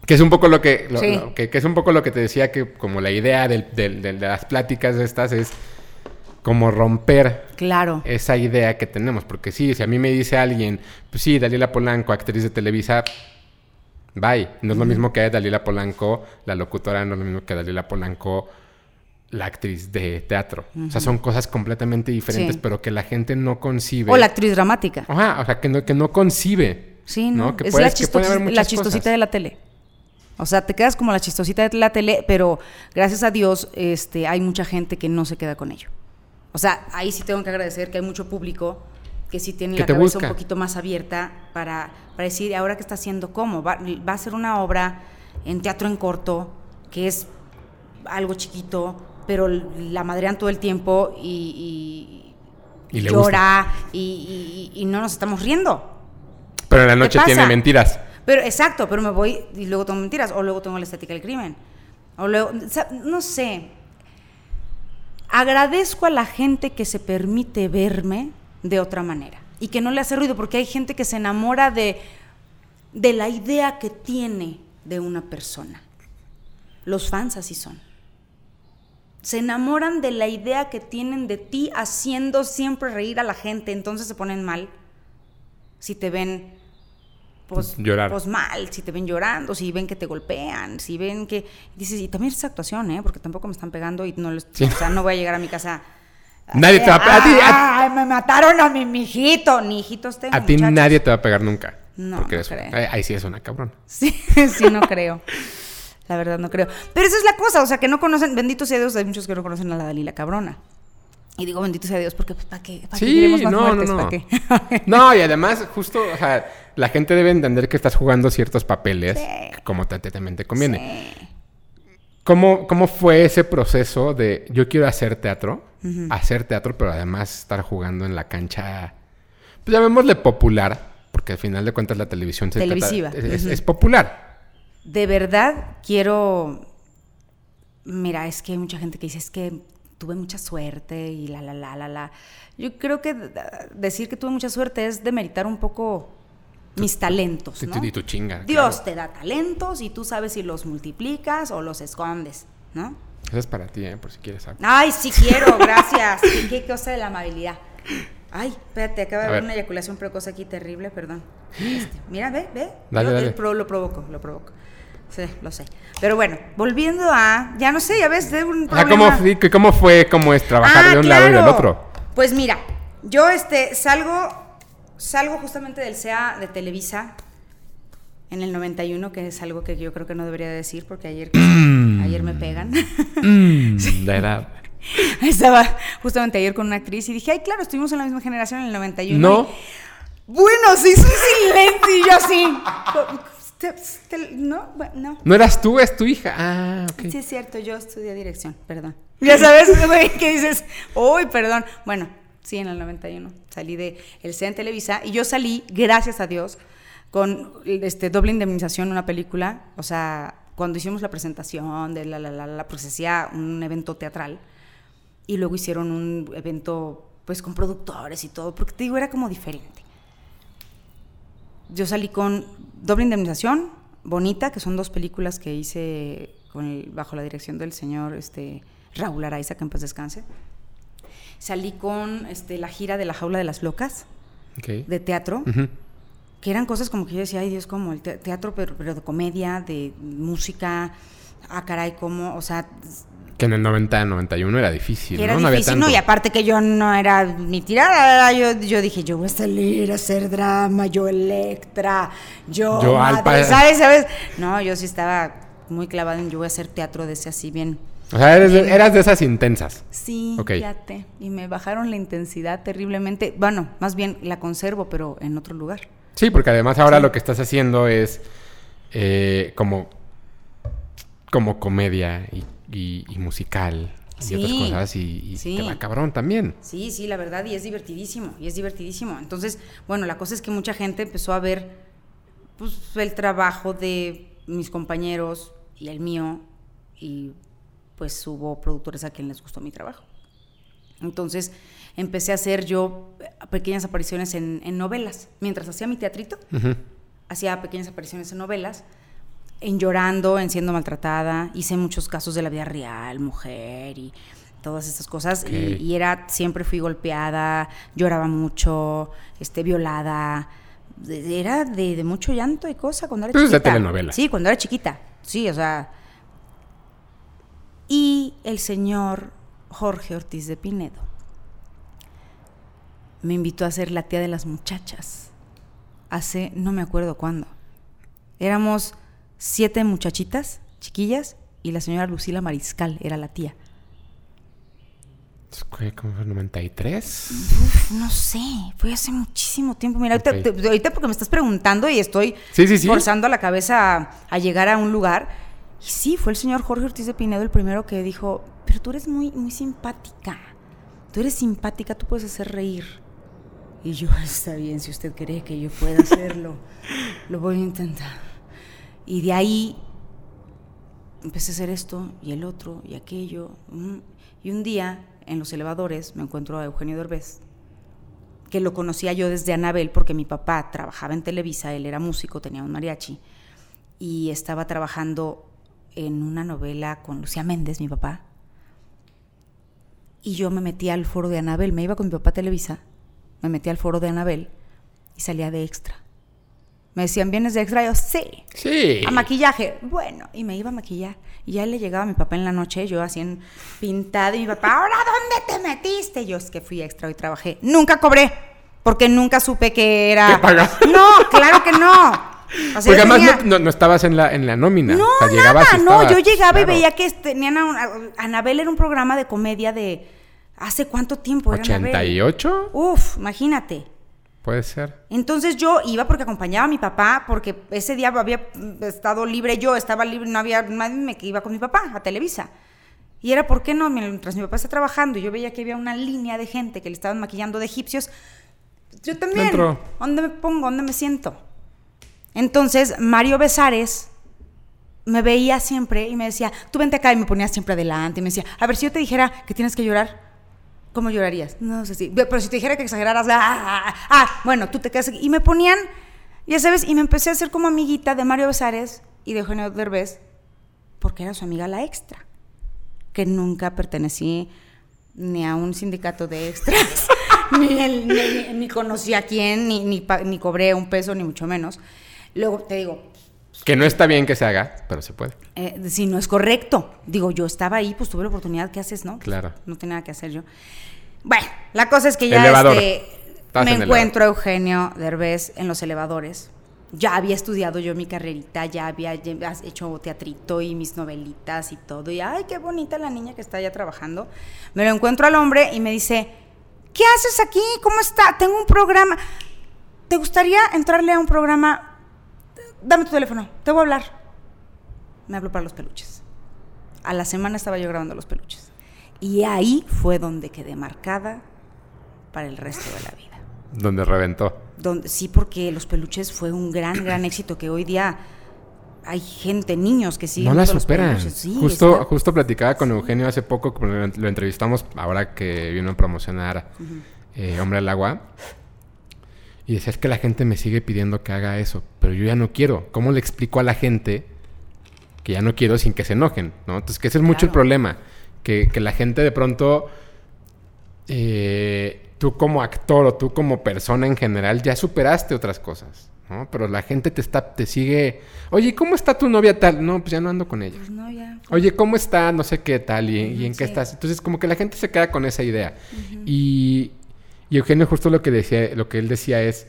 Que es un poco lo que, que, es un poco lo que te decía que como la idea de las pláticas estas es como romper claro. esa idea que tenemos. Porque sí, si a mí me dice alguien, pues sí, Dalila Polanco, actriz de Televisa, Bye. No es lo mismo que Dalila Polanco, la locutora, no es lo mismo que Dalila Polanco, la actriz de teatro. O sea, son cosas completamente diferentes, pero que la gente no concibe. O la actriz dramática. Ajá, o sea, que no, que no concibe. Sí, ¿no? Que es la, la chistosita de la tele. O sea, te quedas como la chistosita de la tele, pero gracias a Dios este, hay mucha gente que no se queda con ello. O sea, ahí sí tengo que agradecer que hay mucho público que sí tiene la cabeza un poquito más abierta para, para decir, ahora qué está haciendo, cómo, va, va, a ser una obra en teatro en corto, que es algo chiquito, pero la madrean todo el tiempo y, y, llora y, no nos estamos riendo. Pero en la noche tiene mentiras. Pero exacto, pero me voy y luego tengo mentiras, o luego tengo la estética del crimen. O luego, no sé. Agradezco a la gente que se permite verme de otra manera y que no le hace ruido, porque hay gente que se enamora de, de la idea que tiene de una persona. Los fans así son. Se enamoran de la idea que tienen de ti haciendo siempre reír a la gente, entonces se ponen mal. Si te ven pues, Llorar. pues mal, si te ven llorando, si ven que te golpean, si ven que dices, y también es actuación, ¿eh? porque tampoco me están pegando y no les, o sea, no voy a llegar a mi casa Nadie te va a pegar. Ay, me mataron a mi mijito. Ni hijitos tengo. A ti nadie te va a pegar nunca. No, porque no creo. Ahí, sí es una cabrón. Sí, sí, no creo. La verdad, no creo. Pero esa es la cosa, o sea, que no conocen, bendito sea Dios, hay muchos que no conocen a la Dalila cabrona. Y digo bendito sea Dios porque, pues, ¿para qué? ¿Para sí, queremos más no, muertes? No, no. ¿Para qué? no, y además, justo, o sea, la gente debe entender que estás jugando ciertos papeles como te, te, conviene. Sí. ¿Cómo, ¿Cómo fue ese proceso de yo quiero hacer teatro? hacer teatro, pero además estar jugando en la cancha, pues llamémosle popular, porque al final de cuentas la televisión se Televisiva. es, popular. De verdad quiero... Mira, es que hay mucha gente que dice, es que tuve mucha suerte y la, la, la, la, la. Yo creo que decir que tuve mucha suerte es demeritar un poco mis talentos. ¿no? Y tu chinga. Dios te da talentos y tú sabes si los multiplicas o los escondes, ¿no? Eso es para ti, ¿eh? por si quieres saber. Ay, sí quiero, gracias. qué, cosa de la amabilidad. Ay, espérate, acaba de haber una eyaculación precoz aquí terrible, perdón. Este, mira, ve, ve. Dale, Yo, dale. eh, pro- lo provoco, lo provoco. Sí, lo sé. Pero bueno, volviendo a. Ya no sé, ya ves, de un sea, problema. ¿cómo, fui- cómo fue, cómo es trabajar Ah, de un lado y del otro? Pues mira, yo este salgo salgo justamente del CEA de Televisa en el 91, que es algo que yo creo que no debería decir porque ayer ayer me pegan. Mm, la edad. Estaba justamente ayer con una actriz y dije, "Ay, claro, estuvimos en la misma generación en el 91." No. Y, bueno, se hizo un silencio y yo así. No, no. No eras tú, es tu hija. Ah, ok. Sí, es cierto, yo estudié dirección, perdón. Ya sabes, güey, que dices, uy, perdón. Bueno, sí, en el 91 salí de el CEA en Televisa y yo salí, gracias a Dios, con este doble indemnización, una película. O sea, cuando hicimos la presentación de la, la, la, la, pues hacía un evento teatral y luego hicieron un evento, pues con productores y todo, porque te digo, era como diferente. Yo salí con doble indemnización, Bonita, que son dos películas que hice bajo la dirección del señor este, Raúl Araiza, que en paz descanse. Salí con este, la gira de La Jaula de las Locas, de teatro, que eran cosas como que yo decía, ay Dios, como el te- teatro, pero, pero de comedia, de música, ah, caray, como, o sea, Que en el 90, 91 era difícil, que era ¿no? No había difícil, no, tanto. y aparte que yo no era mi tirada, yo, yo dije, yo voy a salir a hacer drama, yo Electra, yo, Yo madre, Alpa. ¿sabes? ¿sabes? No, yo sí estaba muy clavada en yo voy a hacer teatro de ese así bien. O sea, eres eras de esas intensas. Sí, Ok. fíjate, y me bajaron la intensidad terriblemente, bueno, más bien la conservo, pero en otro lugar. Sí, porque además ahora lo que estás haciendo es eh, como, como comedia y, y- y musical y otras cosas y, y sí. te va cabrón también. Sí, sí, la verdad, y es divertidísimo, y es divertidísimo. Entonces, bueno, la cosa es que mucha gente empezó a ver pues, el trabajo de mis compañeros y el mío, y pues hubo productores a quien les gustó mi trabajo. Entonces, empecé a hacer yo pequeñas apariciones en, en novelas. Mientras hacía mi teatrito, Ujú. hacía pequeñas apariciones en novelas, en Llorando, en Siendo Maltratada, hice muchos casos de la vida real, mujer y todas estas cosas, Ok. y, y era, siempre fui golpeada, lloraba mucho, este, violada, era de, de mucho llanto y cosa cuando era Pues es de chiquita. telenovela. Sí, cuando era chiquita, sí, o sea... Y el señor Jorge Ortiz de Pinedo me invitó a ser la tía de las muchachas hace no me acuerdo cuándo. Éramos siete muchachitas, chiquillas, y la señora Lucila Mariscal era la tía. ¿Qué, ¿Cómo fue? ¿93? Uf, no sé, fue hace muchísimo tiempo. Mira, ahorita, porque me estás preguntando y estoy Sí, sí, sí. forzando la cabeza a, a llegar a un lugar. Y sí, fue el señor Jorge Ortiz de Pinedo el primero que dijo, pero tú eres muy, muy simpática. Tú eres simpática, tú puedes hacer reír. Y yo, está bien, si usted cree que yo pueda hacerlo, lo voy a intentar. Y de ahí empecé a hacer esto y el otro y aquello. mm. Y un día, en los elevadores, me encuentro a Eugenio Derbez, que lo conocía yo desde Anabel porque mi papá trabajaba en Televisa, él era músico, tenía un mariachi, y estaba trabajando en una novela con Lucía Méndez, mi papá. Y yo me metí al foro de Anabel, me iba con mi papá a Televisa, me metí al foro de Anabel y salía de extra. Me decían, ¿vienes de extra? Yo, sí. Sí. A maquillaje. Bueno, y me iba a maquillar. Y ya le llegaba a mi papá en la noche, yo así en pintada, y mi papá, ¿ahora dónde te metiste? Yo es que fui extra y trabajé. Nunca cobré, porque nunca supe que era. No, claro que no. O sea, Porque además tenía- no, no- estabas en la, en la nómina. no, o sea, llegabas nada, y no, estabas- yo llegaba claro. y veía que tenían a, una- Anabel era un programa de comedia de ¿hace cuánto tiempo era Anabel? ¿88? Uf, imagínate. Puede ser. Entonces yo iba porque acompañaba a mi papá, porque ese día había estado libre yo, estaba libre, no había nadie me que iba con mi papá a Televisa. Y era, ¿por qué no? Mientras mi papá está trabajando yo veía que había una línea de gente que le estaban maquillando de egipcios, yo también. Dentro. ¿Dónde me pongo? ¿Dónde me siento? Entonces, Mario Besares me veía siempre y me decía, tú vente acá y me ponía siempre adelante y me decía, a ver, si yo te dijera que tienes que llorar, ¿cómo llorarías? No sé si, pero si te dijera que exageraras, ah, ah, ah, ah, bueno, tú te quedas aquí. Y me ponían, ya sabes, y me empecé a hacer como amiguita de Mario Besares y de Eugenio Derbez, porque era su amiga la extra, que nunca pertenecí ni a un sindicato de extras, ni, ni, ni, conocí a quién, ni, ni cobré un peso, ni mucho menos. Luego te digo, que no está bien que se haga, pero se puede. Eh, si no es correcto. Digo, yo estaba ahí, pues tuve la oportunidad, ¿qué haces, no? Claro. No tenía nada que hacer yo. Bueno, la cosa es que ya este, me encuentro a Eugenio Derbez en los elevadores. Ya había estudiado yo mi carrerita, ya había hecho teatrito y mis novelitas y todo. Y ay, qué bonita la niña que está allá trabajando. Me lo encuentro al hombre y me dice, ¿qué haces aquí? ¿Cómo está? Tengo un programa. ¿Te gustaría entrarle a un programa? Dame tu teléfono, te voy a hablar. Me habló para los peluches. A la semana estaba yo grabando los peluches. Y ahí fue donde quedé marcada para el resto de la vida. Donde reventó. Donde, sí, porque los peluches fue un gran, gran éxito que hoy día hay gente, niños que siguen. No la superan. justo, justo platicaba con Eugenio hace poco, lo entrevistamos ahora que vino a promocionar eh, Hombre al Agua. Y decía, es que la gente me sigue pidiendo que haga eso, pero yo ya no quiero. ¿Cómo le explico a la gente que ya no quiero sin que se enojen? ¿no? Entonces, que ese es mucho el problema. Que, la gente de pronto, eh, tú como actor o tú como persona en general, ya superaste otras cosas. ¿no? Pero la gente te está, te sigue, oye, ¿cómo está tu novia tal? No, pues ya no ando con ella. Pues no, ya. Oye, ¿cómo está? No sé qué tal y, en qué estás. Entonces, como que la gente se queda con esa idea. Y, y Eugenio justo lo que decía, lo que él decía es,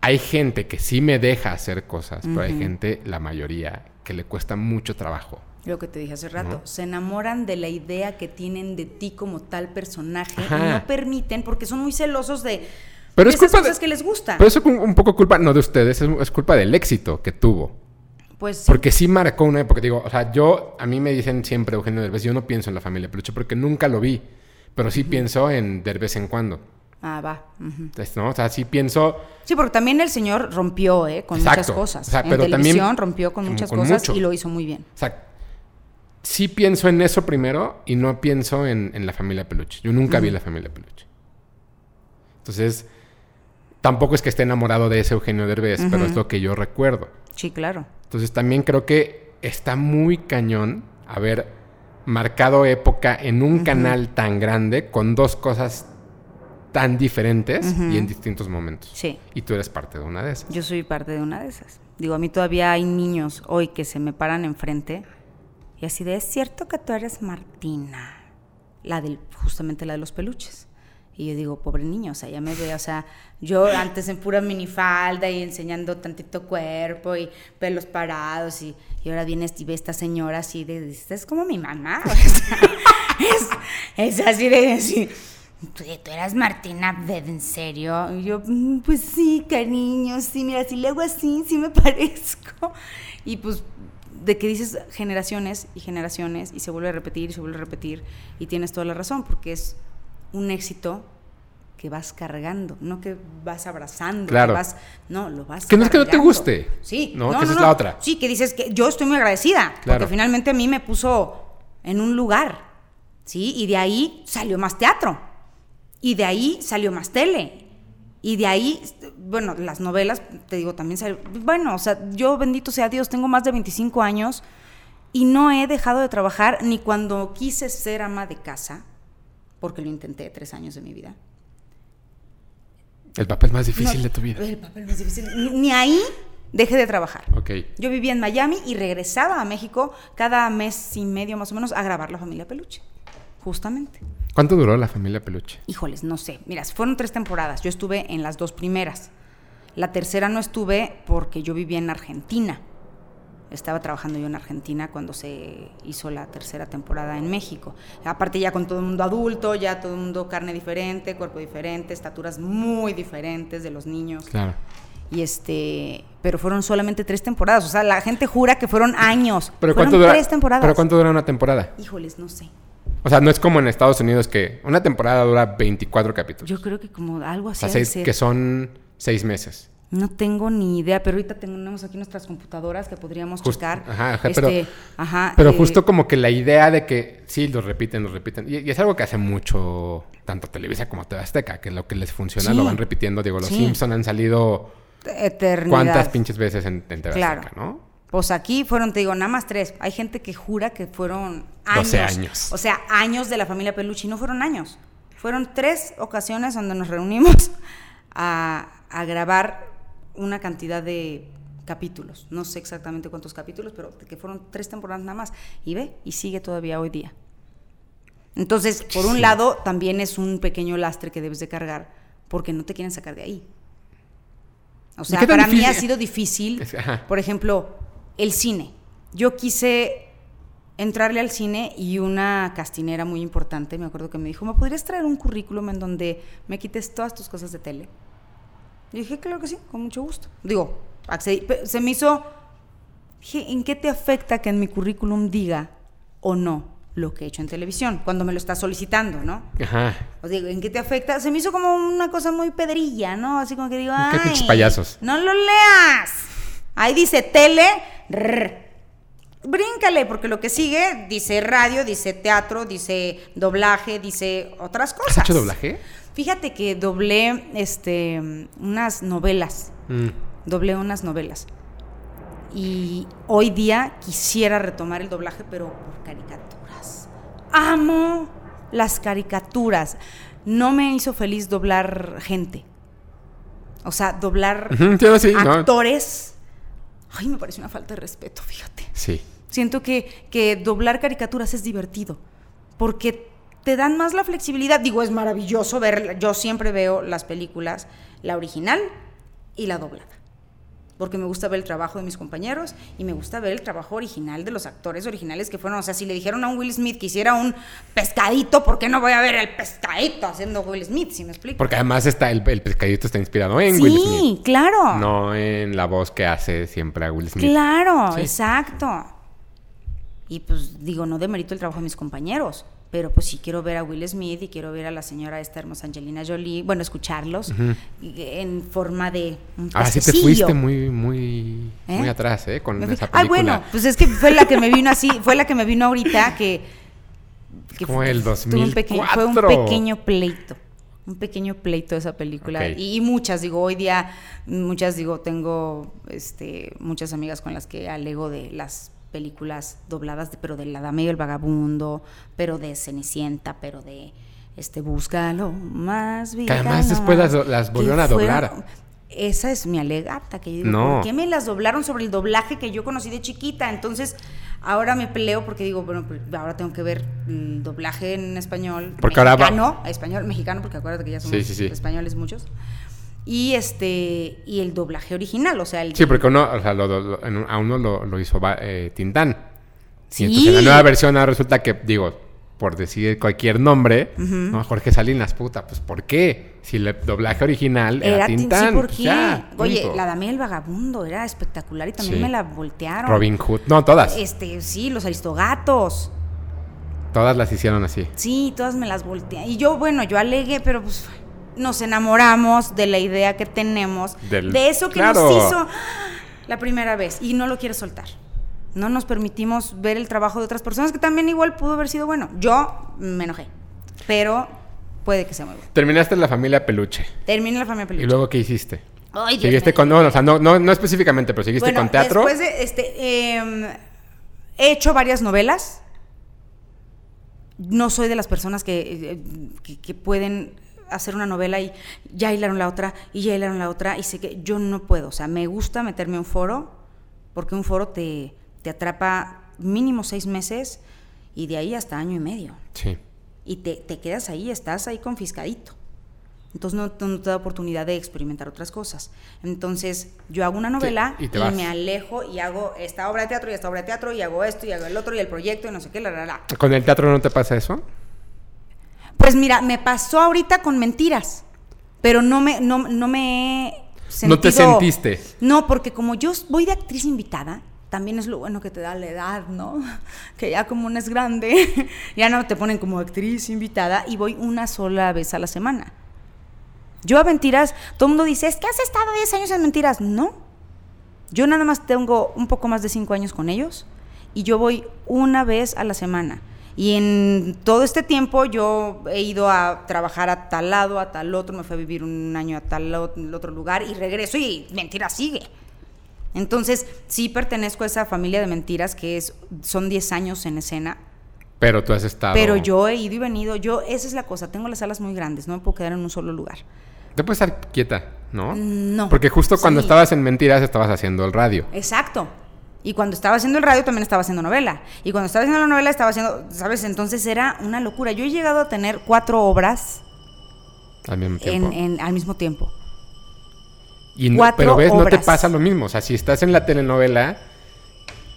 hay gente que sí me deja hacer cosas, pero hay gente, la mayoría, que le cuesta mucho trabajo. Lo que te dije hace rato, se enamoran de la idea que tienen de ti como tal personaje y no permiten porque son muy celosos de pero es culpa cosas que les gusta. Pero eso es un poco culpa, no de ustedes, es, culpa del éxito que tuvo. Pues Porque sí marcó una época. Digo, o sea, yo, a mí me dicen siempre Eugenio Derbez, yo no pienso en la familia Peluche porque nunca lo vi, pero sí pienso en de vez en cuando. Ah, va. ¿no? O sea, sí pienso... Sí, porque también el señor rompió, ¿eh? Con muchas cosas. O sea, en televisión rompió con muchas cosas y lo hizo muy bien. O sea, sí pienso en eso primero y no pienso en, la familia Peluche. Yo nunca vi la familia Peluche. Entonces, tampoco es que esté enamorado de ese Eugenio Derbez, pero es lo que yo recuerdo. Sí, claro. Entonces, también creo que está muy cañón haber marcado época en un canal tan grande con dos cosas tan diferentes y en distintos momentos. Sí. Y tú eres parte de una de esas. Yo soy parte de una de esas. Digo, a mí todavía hay niños hoy que se me paran enfrente y así de, es cierto que tú eres Martina, la del, justamente la de los peluches. Y yo digo, pobre niño, o sea, ya me ve, o sea, yo antes en pura minifalda y enseñando tantito cuerpo y pelos parados y, y ahora viene y ve esta señora así de, es como mi mamá, es, es, así de decir ¿Tú, eras Martina ¿en serio? Y yo, mm, pues sí, cariño, sí, mira, si le hago así, sí me parezco. Y pues, de que dices generaciones y generaciones y se vuelve a repetir y se vuelve a repetir y tienes toda la razón, porque es un éxito que vas cargando, no que vas abrazando, claro. que vas, no, lo vas Que no es que no te guste. Sí, no, que esa es la otra. Sí, que dices que yo estoy muy agradecida, porque finalmente a mí me puso en un lugar, ¿sí? Y de ahí salió más teatro. Y de ahí salió más tele. Y de ahí, bueno, las novelas, te digo, también salió. Bueno, o sea, yo, bendito sea Dios, tengo más de 25 años y no he dejado de trabajar ni cuando quise ser ama de casa, porque lo intenté tres años de mi vida. El papel más difícil de tu vida. El papel más difícil. Ni, ahí dejé de trabajar. Ok. Yo vivía en Miami y regresaba a México cada mes y medio más o menos a grabar La Familia Peluche, justamente. ¿Cuánto duró la familia Peluche? Híjoles, no sé. Mira, fueron tres temporadas. Yo estuve en las dos primeras. La tercera no estuve porque yo vivía en Argentina. Estaba trabajando yo en Argentina cuando se hizo la tercera temporada en México. Aparte ya con todo el mundo adulto, ya todo el mundo carne diferente, cuerpo diferente, estaturas muy diferentes de los niños. Claro. Y este, pero fueron solamente tres temporadas. O sea, la gente jura que fueron años. Pero fueron ¿cuánto tres temporadas. ¿Pero cuánto dura una temporada? Híjoles, no sé. O sea, no es como en Estados Unidos que una temporada dura 24 capítulos. Yo creo que como algo así. O sea, que son seis meses. No tengo ni idea, pero ahorita tenemos aquí nuestras computadoras que podríamos checar. Ajá, ajá, pero, este, pero eh, justo como que la idea de que sí, lo repiten, lo repiten. Y, es algo que hace mucho tanto Televisa como TV Azteca, que lo que les funciona lo van repitiendo. Digo, los Simpson han salido... Eternidad. ¿Cuántas pinches veces en, en TV claro. Azteca, no? Pues aquí fueron, te digo, nada más tres. Hay gente que jura que fueron años. 12 años. O sea, años de la familia Peluche y no fueron años. Fueron tres ocasiones donde nos reunimos a, a grabar una cantidad de capítulos. No sé exactamente cuántos capítulos, pero que fueron tres temporadas nada más. Y ve, y sigue todavía hoy día. Entonces, por un Sí. lado, también es un pequeño lastre que debes de cargar porque no te quieren sacar de ahí. O sea, para mí ha sido difícil, ajá. por ejemplo, el cine. Yo quise entrarle al cine y una castinera muy importante, me acuerdo que me dijo, ¿me podrías traer un currículum en donde me quites todas tus cosas de tele? Y dije, claro que sí, con mucho gusto. Digo, accedí, se me hizo, dije, ¿en qué te afecta que en mi currículum diga o no lo que he hecho en televisión? Cuando me lo estás solicitando, ¿no? Ajá. O digo, ¿en qué te afecta? Se me hizo como una cosa muy pedrilla, ¿no? Así como que digo, Qué ¡ay! pinches payasos. No lo leas. Ahí dice tele, rrr. bríncale, porque lo que sigue dice radio, dice teatro, dice doblaje, dice otras cosas. ¿Has hecho doblaje? Fíjate que doblé este, unas novelas. Mm. Doblé unas novelas. Y hoy día quisiera retomar el doblaje, pero por caricaturas. Amo las caricaturas. No me hizo feliz doblar gente. O sea, doblar sí, no. actores. Ay, me parece una falta de respeto, fíjate. Sí. Siento que, que doblar caricaturas es divertido, porque te dan más la flexibilidad. Digo, es maravilloso ver, yo siempre veo las películas, la original y la doblada, porque me gusta ver el trabajo de mis compañeros y me gusta ver el trabajo original de los actores originales que fueron, o sea, si le dijeron a un Will Smith que hiciera un pescadito, ¿por qué no voy a ver el pescadito haciendo Will Smith, si me explico? Porque además está el, el pescadito está inspirado en sí, Will Smith. claro. No en la voz que hace siempre a Will Smith. Claro, Sí. exacto. Y pues digo, no demerito el trabajo de mis compañeros, pero pues sí quiero ver a Will Smith y quiero ver a la señora esta hermosa Angelina Jolie, bueno, escucharlos en forma de un Ah, sí te fuiste muy, muy, ¿Eh? muy atrás, ¿eh? Con esa Ay, película. bueno, pues es que fue la que me vino así, fue la que me vino ahorita que... que Como el tuve un pequeño- fue un 2004. pequeño pleito. Un pequeño pleito esa película. Y, y muchas, digo, hoy día, muchas, digo, tengo este, muchas amigas con las que alego de las películas dobladas, de- pero de La Dama y el Vagabundo, pero de Cenicienta, pero de este Búscalo más Que además después las, las volvieron a fueron- doblar. Esa es mi alegata, que yo digo, No. ¿por qué me las doblaron sobre el doblaje que yo conocí de chiquita? Entonces, ahora me peleo porque digo, bueno, pues, ahora tengo que ver el doblaje en español, Porque ahora va- mexicano, español, mexicano, porque acuérdate que ya somos Sí, sí, sí. españoles muchos. Y este, y el doblaje original, o sea, el Sí, porque uno, o sea, lo- lo- a uno lo, lo hizo eh, Tintán. Sí. Y entonces en la nueva versión ahora resulta que, digo, por decir cualquier nombre, no, Jorge Salinas, puta, pues ¿por qué? Si el doblaje original era, Era Tin- Tintán. sí, ¿por pues qué? ya, Oye, punto. la dama y el vagabundo era espectacular y también Sí. me la voltearon. Robin Hood, no, todas. Este, sí, los aristogatos. Todas las hicieron así. Sí, todas me las voltean. Y yo, bueno, yo alegué, pero pues nos enamoramos de la idea que tenemos, Del- de eso que Claro. nos hizo la primera vez y no lo quiere soltar. No nos permitimos ver el trabajo de otras personas que también igual pudo haber sido bueno. Yo me enojé, pero puede que sea muy bueno. Terminaste en la familia Peluche. Terminé la familia ¿Y peluche. luego qué hiciste? Ay, Dios ¿Seguiste con, no, o sea, no, no, no específicamente, pero seguiste Bueno, con teatro? Después de, este, em, he hecho varias novelas. No soy de las personas que, eh, que, que pueden hacer una novela y ya hilaron la otra y ya hilaron la otra y sé que yo no puedo. O sea, me gusta meterme a un foro porque un foro te, te atrapa mínimo seis meses y de ahí hasta año y medio. Sí. Y te, te quedas ahí, estás ahí confiscadito. Entonces no, no te da oportunidad de experimentar otras cosas. Entonces yo hago una novela y me alejo y hago esta obra de teatro y esta obra de teatro y hago esto y hago el otro y el proyecto y no sé qué, la, la, la. ¿Con el teatro no te pasa eso? Pues mira, me pasó ahorita con mentiras, pero no me, no, no me he sentido... No te sentiste. No, porque como yo voy de actriz invitada, también es lo bueno que te da la edad, ¿no? Que ya como uno es grande, ya no te ponen como actriz invitada y voy una sola vez a la semana. Yo a mentiras, todo el mundo dice, es que has estado 10 años en mentiras. No. Yo nada más tengo un poco más de 5 años con ellos y yo voy una vez a la semana. Y en todo este tiempo yo he ido a trabajar a tal lado, a tal otro, me fui a vivir un año a tal otro lugar y regreso y mentira sigue. Entonces, sí pertenezco a esa familia de mentiras que es, son 10 años en escena Pero tú has estado... Pero yo he ido y venido. Yo, esa es la cosa. Tengo las alas muy grandes. No me puedo quedar en un solo lugar. Te puedes estar quieta, ¿no? No. Porque justo cuando Sí. estabas en Mentiras estabas haciendo el radio. Exacto. Y cuando estaba haciendo el radio también estaba haciendo novela. Y cuando estaba haciendo la novela estaba haciendo, ¿sabes? Entonces era una locura. Yo he llegado a tener cuatro obras Al mismo tiempo. en, en- al mismo tiempo. Y no- pero ves, no te pasa lo mismo. O sea, si estás en la telenovela,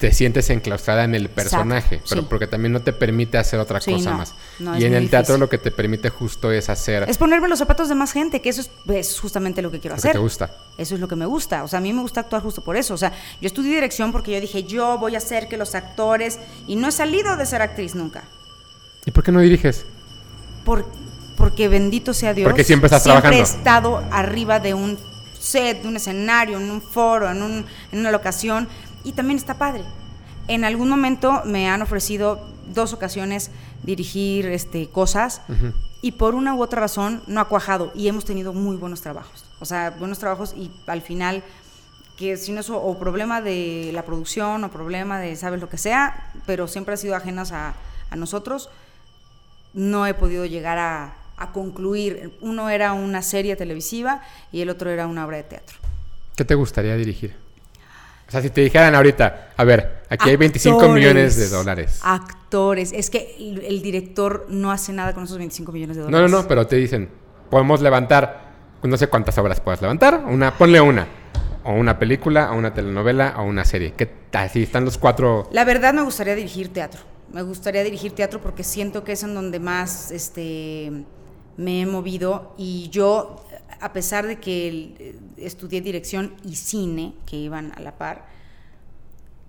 te sientes enclaustrada en el personaje. Exacto, pero sí. porque también no te permite hacer otra Sí, cosa no, más. no, y en el teatro difícil. lo que te permite justo es hacer Es ponerme los zapatos de más gente, que eso es, es justamente lo que quiero lo que hacer. te gusta. Eso es lo que me gusta. O sea, a mí me gusta actuar justo por eso. O sea, yo estudié dirección porque yo dije, yo voy a hacer que los actores. Y no he salido de ser actriz nunca. ¿Y por qué no diriges? Por- porque bendito sea Dios. Porque siempre estás Siempre trabajando. he estado arriba de un set, de un escenario, en un foro, en, un- en una locación. Y también está padre. En algún momento me han ofrecido dos ocasiones dirigir este, cosas. Y por una u otra razón no ha cuajado. Y hemos tenido muy buenos trabajos. O sea, buenos trabajos y al final que si no es o, o problema de la producción o problema de sabes lo que sea, pero siempre ha sido ajenas a, a nosotros, no he podido llegar a, a concluir. Uno era una serie televisiva y el otro era una obra de teatro. ¿Qué te gustaría dirigir? O sea, si te dijeran ahorita, a ver, aquí hay 25 Actores. millones de dólares. Actores. Es que el, el director no hace nada con esos 25 millones de No, dólares. no, no, pero te dicen, podemos levantar, no sé cuántas obras puedas levantar, una, ponle una, o una película, o una telenovela, o una serie. ¿Qué tal? Si están los cuatro, La verdad me gustaría dirigir teatro. Me gustaría dirigir teatro porque siento que es en donde más este, me he movido y yo, a pesar de que el- estudié dirección y cine, que iban a la par,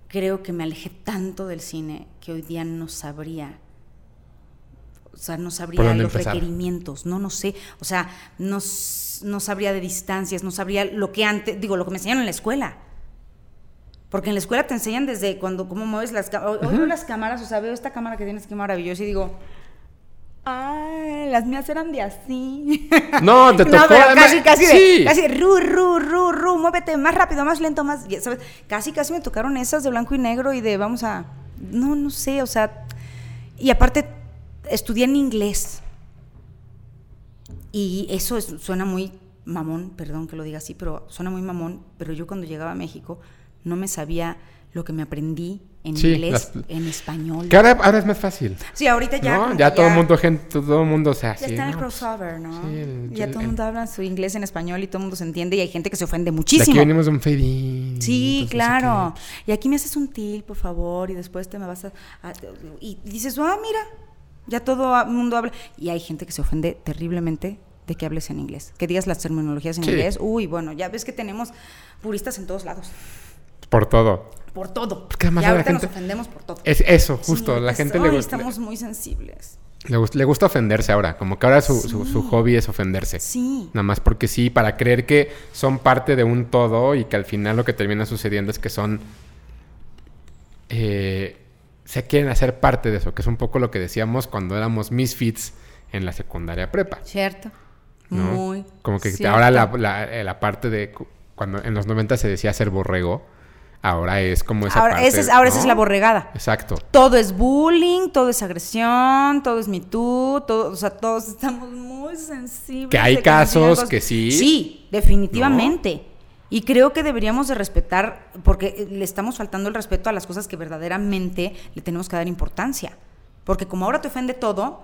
creo que me alejé tanto del cine que hoy día no sabría. O sea, no sabría ¿Por dónde los empezar? requerimientos, no, no sé. O sea, no, no sabría de distancias, no sabría lo que antes, digo, lo que me enseñaron en la escuela. Porque en la escuela te enseñan desde cuando, cómo mueves las cámaras. Hoy veo las cámaras, o sea, veo esta cámara que tienes que maravillosa y digo, ay, las mías eran de así. No, te tocó, No, pero casi, casi, de- casi, ru, ru, ru, ru, muévete más rápido, más lento, más. Casi, casi me tocaron esas de blanco y negro y de vamos a, no, no sé, o sea, y aparte estudié en inglés. Y eso es- suena muy mamón, perdón que lo diga así, pero suena muy mamón, pero yo cuando llegaba a México no me sabía lo que me aprendí en Sí, inglés, las- en español. que ahora, ahora es más fácil. Sí, ahorita ya. ¿no? Ya todo el mundo, gente, todo el mundo, o sea, ya está en el ¿no? crossover, ¿no? Sí, el- ya el- todo el mundo habla su inglés en español y todo el mundo se entiende y hay gente que se ofende De muchísimo. aquí venimos de un fade Sí, no claro. Y aquí me haces un til, por favor, y después te me vas a, a- y dices, ah, mira, ya todo el mundo habla. Y hay gente que se ofende terriblemente de que hables en inglés, que digas las terminologías en Sí. inglés. Uy, bueno, ya ves que tenemos puristas en todos lados, Por todo. por todo. Porque además y la ahorita gente- nos ofendemos por todo. Es eso, justo. Sí, la gente le, gusta, estamos muy sensibles. le, gust- le gusta ofenderse ahora. Como que ahora su, su- su hobby es ofenderse. Sí. Nada más porque sí, para creer que son parte de un todo y que al final lo que termina sucediendo es que son. eh, se quieren hacer parte de eso, que es un poco lo que decíamos cuando éramos misfits en la secundaria prepa. Cierto. ¿no? Muy. Como que cierto. ahora la, la- eh, la parte de. cu- Cuando en los 90 se decía ser borrego, ahora es como esa Ahora, parte. es, ahora esa es la borregada. Exacto. Todo es bullying, todo es agresión, todo es Me Too, todo, o sea, todos estamos muy sensibles. Que hay casos que sí. Sí, definitivamente. Y creo que deberíamos de respetar, porque le estamos faltando el respeto a las cosas que verdaderamente le tenemos que dar importancia. Porque como ahora te ofende todo,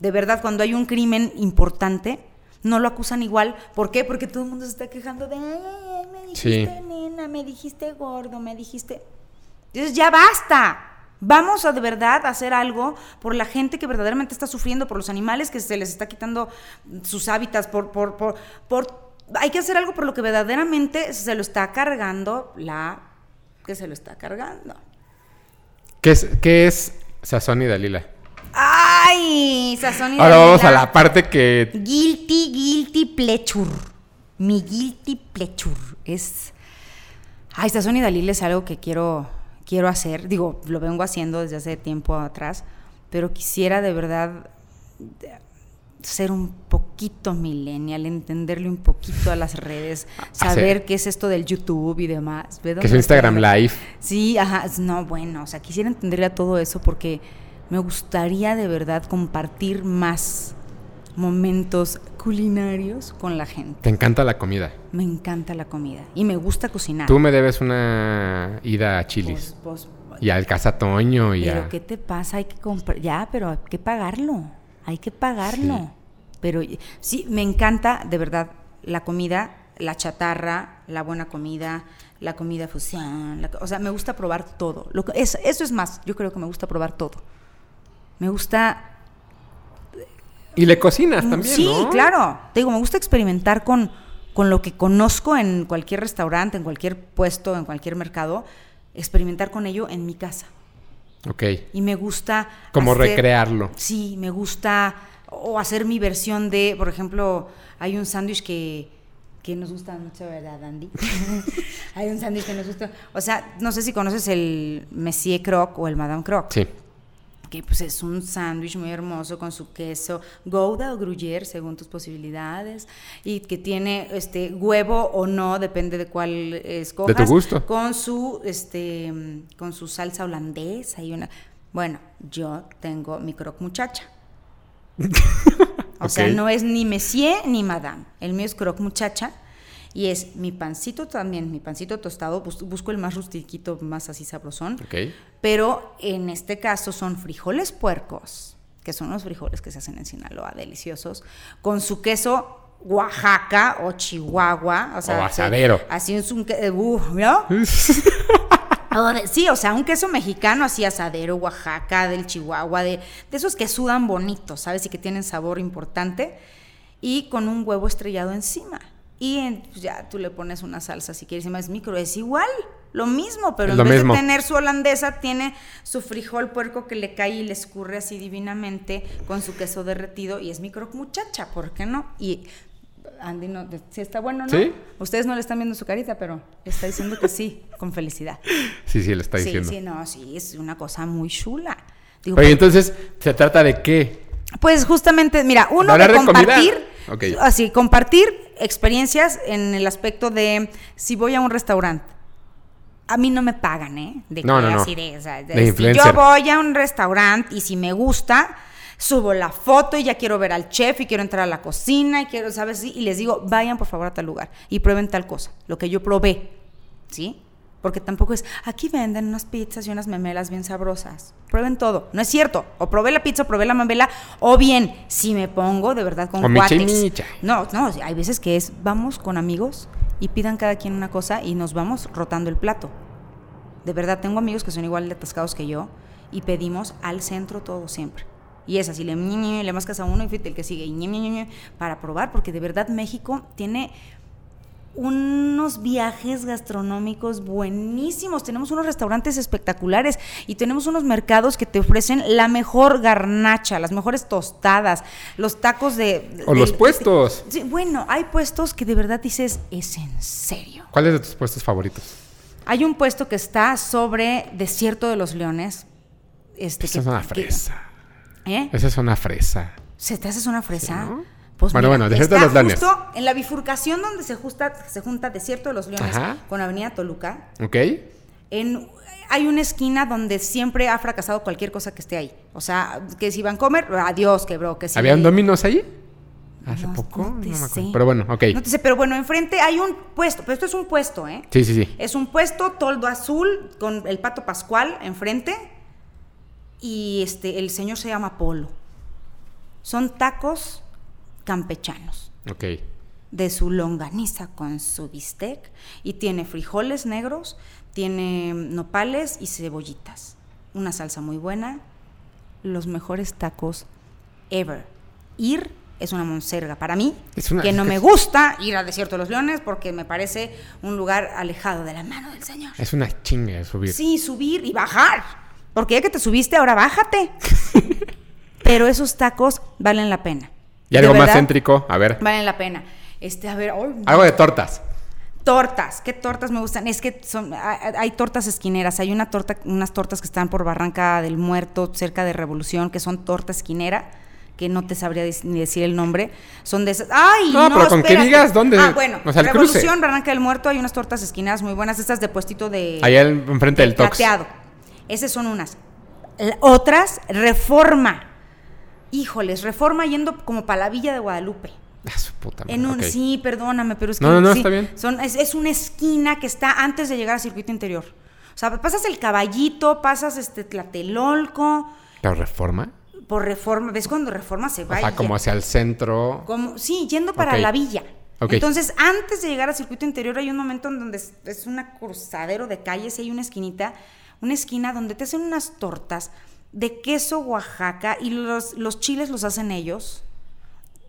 de verdad, cuando hay un crimen importante, no lo acusan igual. ¿Por qué? Porque todo el mundo se está quejando de, ay, ay, ay, me Sí. dijiste nena, me dijiste gordo, me dijiste... Entonces ya basta. Vamos a de verdad hacer algo por la gente que verdaderamente está sufriendo, por los animales que se les está quitando sus hábitats, por, por, por, por- hay que hacer algo por lo que verdaderamente se lo está cargando la que se lo está cargando. ¿Qué es, qué es Sazón y Dalila? ¡Ay! Sazón y Ahora vamos a la parte que. Guilty, guilty pleasure. Mi guilty pleasure es. Ay, Sazón y Dalila es algo que quiero, quiero hacer. Digo, lo vengo haciendo desde hace tiempo atrás, pero quisiera de verdad ser un poquito millennial, entenderle un poquito a las redes, saber qué es esto del YouTube y demás. ¿Ve Que es Instagram? Live. Sí, ajá, no, bueno, o sea, quisiera entenderle a todo eso porque Me gustaría de verdad compartir más momentos culinarios con la gente. ¿Te encanta la comida? Me encanta la comida y me gusta cocinar. Tú me debes una ida a Chilis. Pues, pues, y al Casa Toño y pero a... ¿qué te pasa? Hay que comprar, ya, pero hay que pagarlo. Hay que pagarlo. Sí. Pero sí, me encanta de verdad la comida, la chatarra, la buena comida, la comida fusión. la o sea, me gusta probar todo. Lo que, es, eso es más, yo creo que me gusta probar todo. Me gusta Y le cocinas también, sí, ¿no? claro. Te digo, me gusta experimentar con, con lo que conozco en cualquier restaurante, en cualquier puesto, en cualquier mercado, experimentar con ello en mi casa. Ok. Y me gusta... Como hacer- recrearlo. Sí, me gusta o hacer mi versión de, por ejemplo, hay un sándwich que, que nos gusta mucho, ¿verdad, Andy? hay un sándwich que nos gusta. O sea, no sé si conoces el Monsieur Croc o el Madame Croc Sí. Que pues es un sándwich muy hermoso con su queso Gouda o Gruyère según tus posibilidades y que tiene este huevo o no depende de cuál escojas De tu gusto. con su este con su salsa holandesa y una bueno yo tengo mi croc muchacha. O sea no es ni monsieur ni madame. El mío es croc muchacha y es mi pancito también, mi pancito tostado, bus- busco el más rustiquito, más así sabrosón. Ok. Pero en este caso son frijoles puercos, que son los frijoles que se hacen en Sinaloa, deliciosos, con su queso Oaxaca o Chihuahua, o sea, O que- asadero. así es un uh, ¿no? Sí, o sea, un queso mexicano así asadero, Oaxaca, del Chihuahua, de, de esos que sudan bonitos, ¿sabes? Y que tienen sabor importante. Y con un huevo estrellado encima. Y en- pues, ya tú le pones una salsa si quieres, encima es micro, es igual, lo mismo, pero Es en vez mismo. de tener su holandesa, tiene su frijol puerco que le cae y le escurre así divinamente con su queso derretido y es micro muchacha, ¿por qué no? Y Andy, no, sí está bueno, ¿no? ¿Sí? Ustedes no le están viendo su carita, pero está diciendo que sí, con felicidad. Sí, sí, le está Sí, diciendo. sí, no, sí, es una cosa muy chula. Digo, Oye, entonces, ¿se trata de qué? pues justamente, mira, uno ¿Hablar de compartir, así, compartir experiencias en el aspecto de si voy a un restaurante. A mí no me pagan, ¿eh? De No, que no, no. así de, o sea, de- De si influencer. yo voy a un restaurante y si me gusta, subo la foto y ya quiero ver al chef y quiero entrar a la cocina y quiero, ¿sabes? Y les digo, vayan por favor a tal lugar y prueben tal cosa, lo que yo probé, ¿sí? Porque tampoco es, aquí venden unas pizzas y unas memelas bien sabrosas. Prueben todo. No es cierto. O probé la pizza, o probé la memela, o bien, si me pongo de verdad con O cuates. No, no, hay veces que es, vamos con amigos y pidan cada quien una cosa y nos vamos rotando el plato. De verdad, tengo amigos que son igual de atascados que yo y pedimos al centro todo siempre. Y es así, le, le mascas a uno y el que sigue, y para probar, porque de verdad México tiene unos viajes gastronómicos buenísimos, tenemos unos restaurantes espectaculares y tenemos unos mercados que te ofrecen la mejor garnacha, las mejores tostadas, los tacos de... O los puestos. Bueno, hay puestos que de verdad dices, es en serio. ¿Cuáles de tus puestos favoritos? Hay un puesto que está sobre Desierto de los Leones. Este, Esa que- es una que- fresa. ¿Eh? Esa es una fresa. ¿Se te haces una fresa? Sí, ¿no? Pues Bueno, mira, bueno, Desierto de los Leones. justo en la bifurcación donde se, justa, se junta Desierto de los Leones Ajá. con Avenida Toluca. ¿Ok? En, hay una esquina donde siempre ha fracasado cualquier cosa que esté ahí. O sea, que si van a comer, adiós, quebró. Que si ¿Habían dominos ahí? ¿Hace No, poco? no te me acuerdo. sé. Pero bueno, ok. No te sé, pero bueno, enfrente hay un puesto, pero esto es un puesto, ¿eh? Sí, sí, sí. Es un puesto toldo azul con el pato pascual enfrente y este el señor se llama Polo. Son tacos campechanos Ok. de su longaniza con su bistec y tiene frijoles negros, tiene nopales y cebollitas. Una salsa muy buena, los mejores tacos ever. Ir es una monserga para mí, Es una- que no me gusta ir al Desierto de los Leones porque me parece un lugar alejado de la mano del Señor. Es una chinga subir. Sí, subir y bajar. Porque ya que te subiste, ahora bájate. Pero esos tacos valen la pena. Y algo más céntrico. A ver. Valen la pena. Este, a ver, ay, Algo de tortas. tortas. ¿Qué tortas me gustan? Es que son, hay, tortas esquineras. Hay una torta, unas tortas que están por Barranca del Muerto, cerca de Revolución, que son torta esquinera que no te sabría ni decir el nombre, son de esas. ¡Ay! No, pero con que espérate! digas dónde- Ah, bueno, o sea, el cruce. Revolución, Barranca del Muerto, hay unas tortas esquineras muy buenas, estas de puestito de. Allá en- enfrente del Tox. Plateado. Esas son unas Otras, reforma. Híjoles, reforma yendo como para la Villa de Guadalupe. Ah, su puta madre. En un. Sí, perdóname, pero es que. No, no, no, sí, está bien. Son, es, es una esquina que está antes de llegar al circuito interior. O sea, pasas el caballito, pasas este Tlatelolco, ¿Pero reforma? por reforma. ¿Ves cuando reforma se O va? sea, y como hacia el centro. como- sí, yendo para la villa. Ok. Entonces, antes de llegar al circuito interior, hay un momento en donde es, es una cruzadero de calles y hay una esquinita, una esquina donde te hacen unas tortas de queso Oaxaca y los, los chiles los hacen ellos.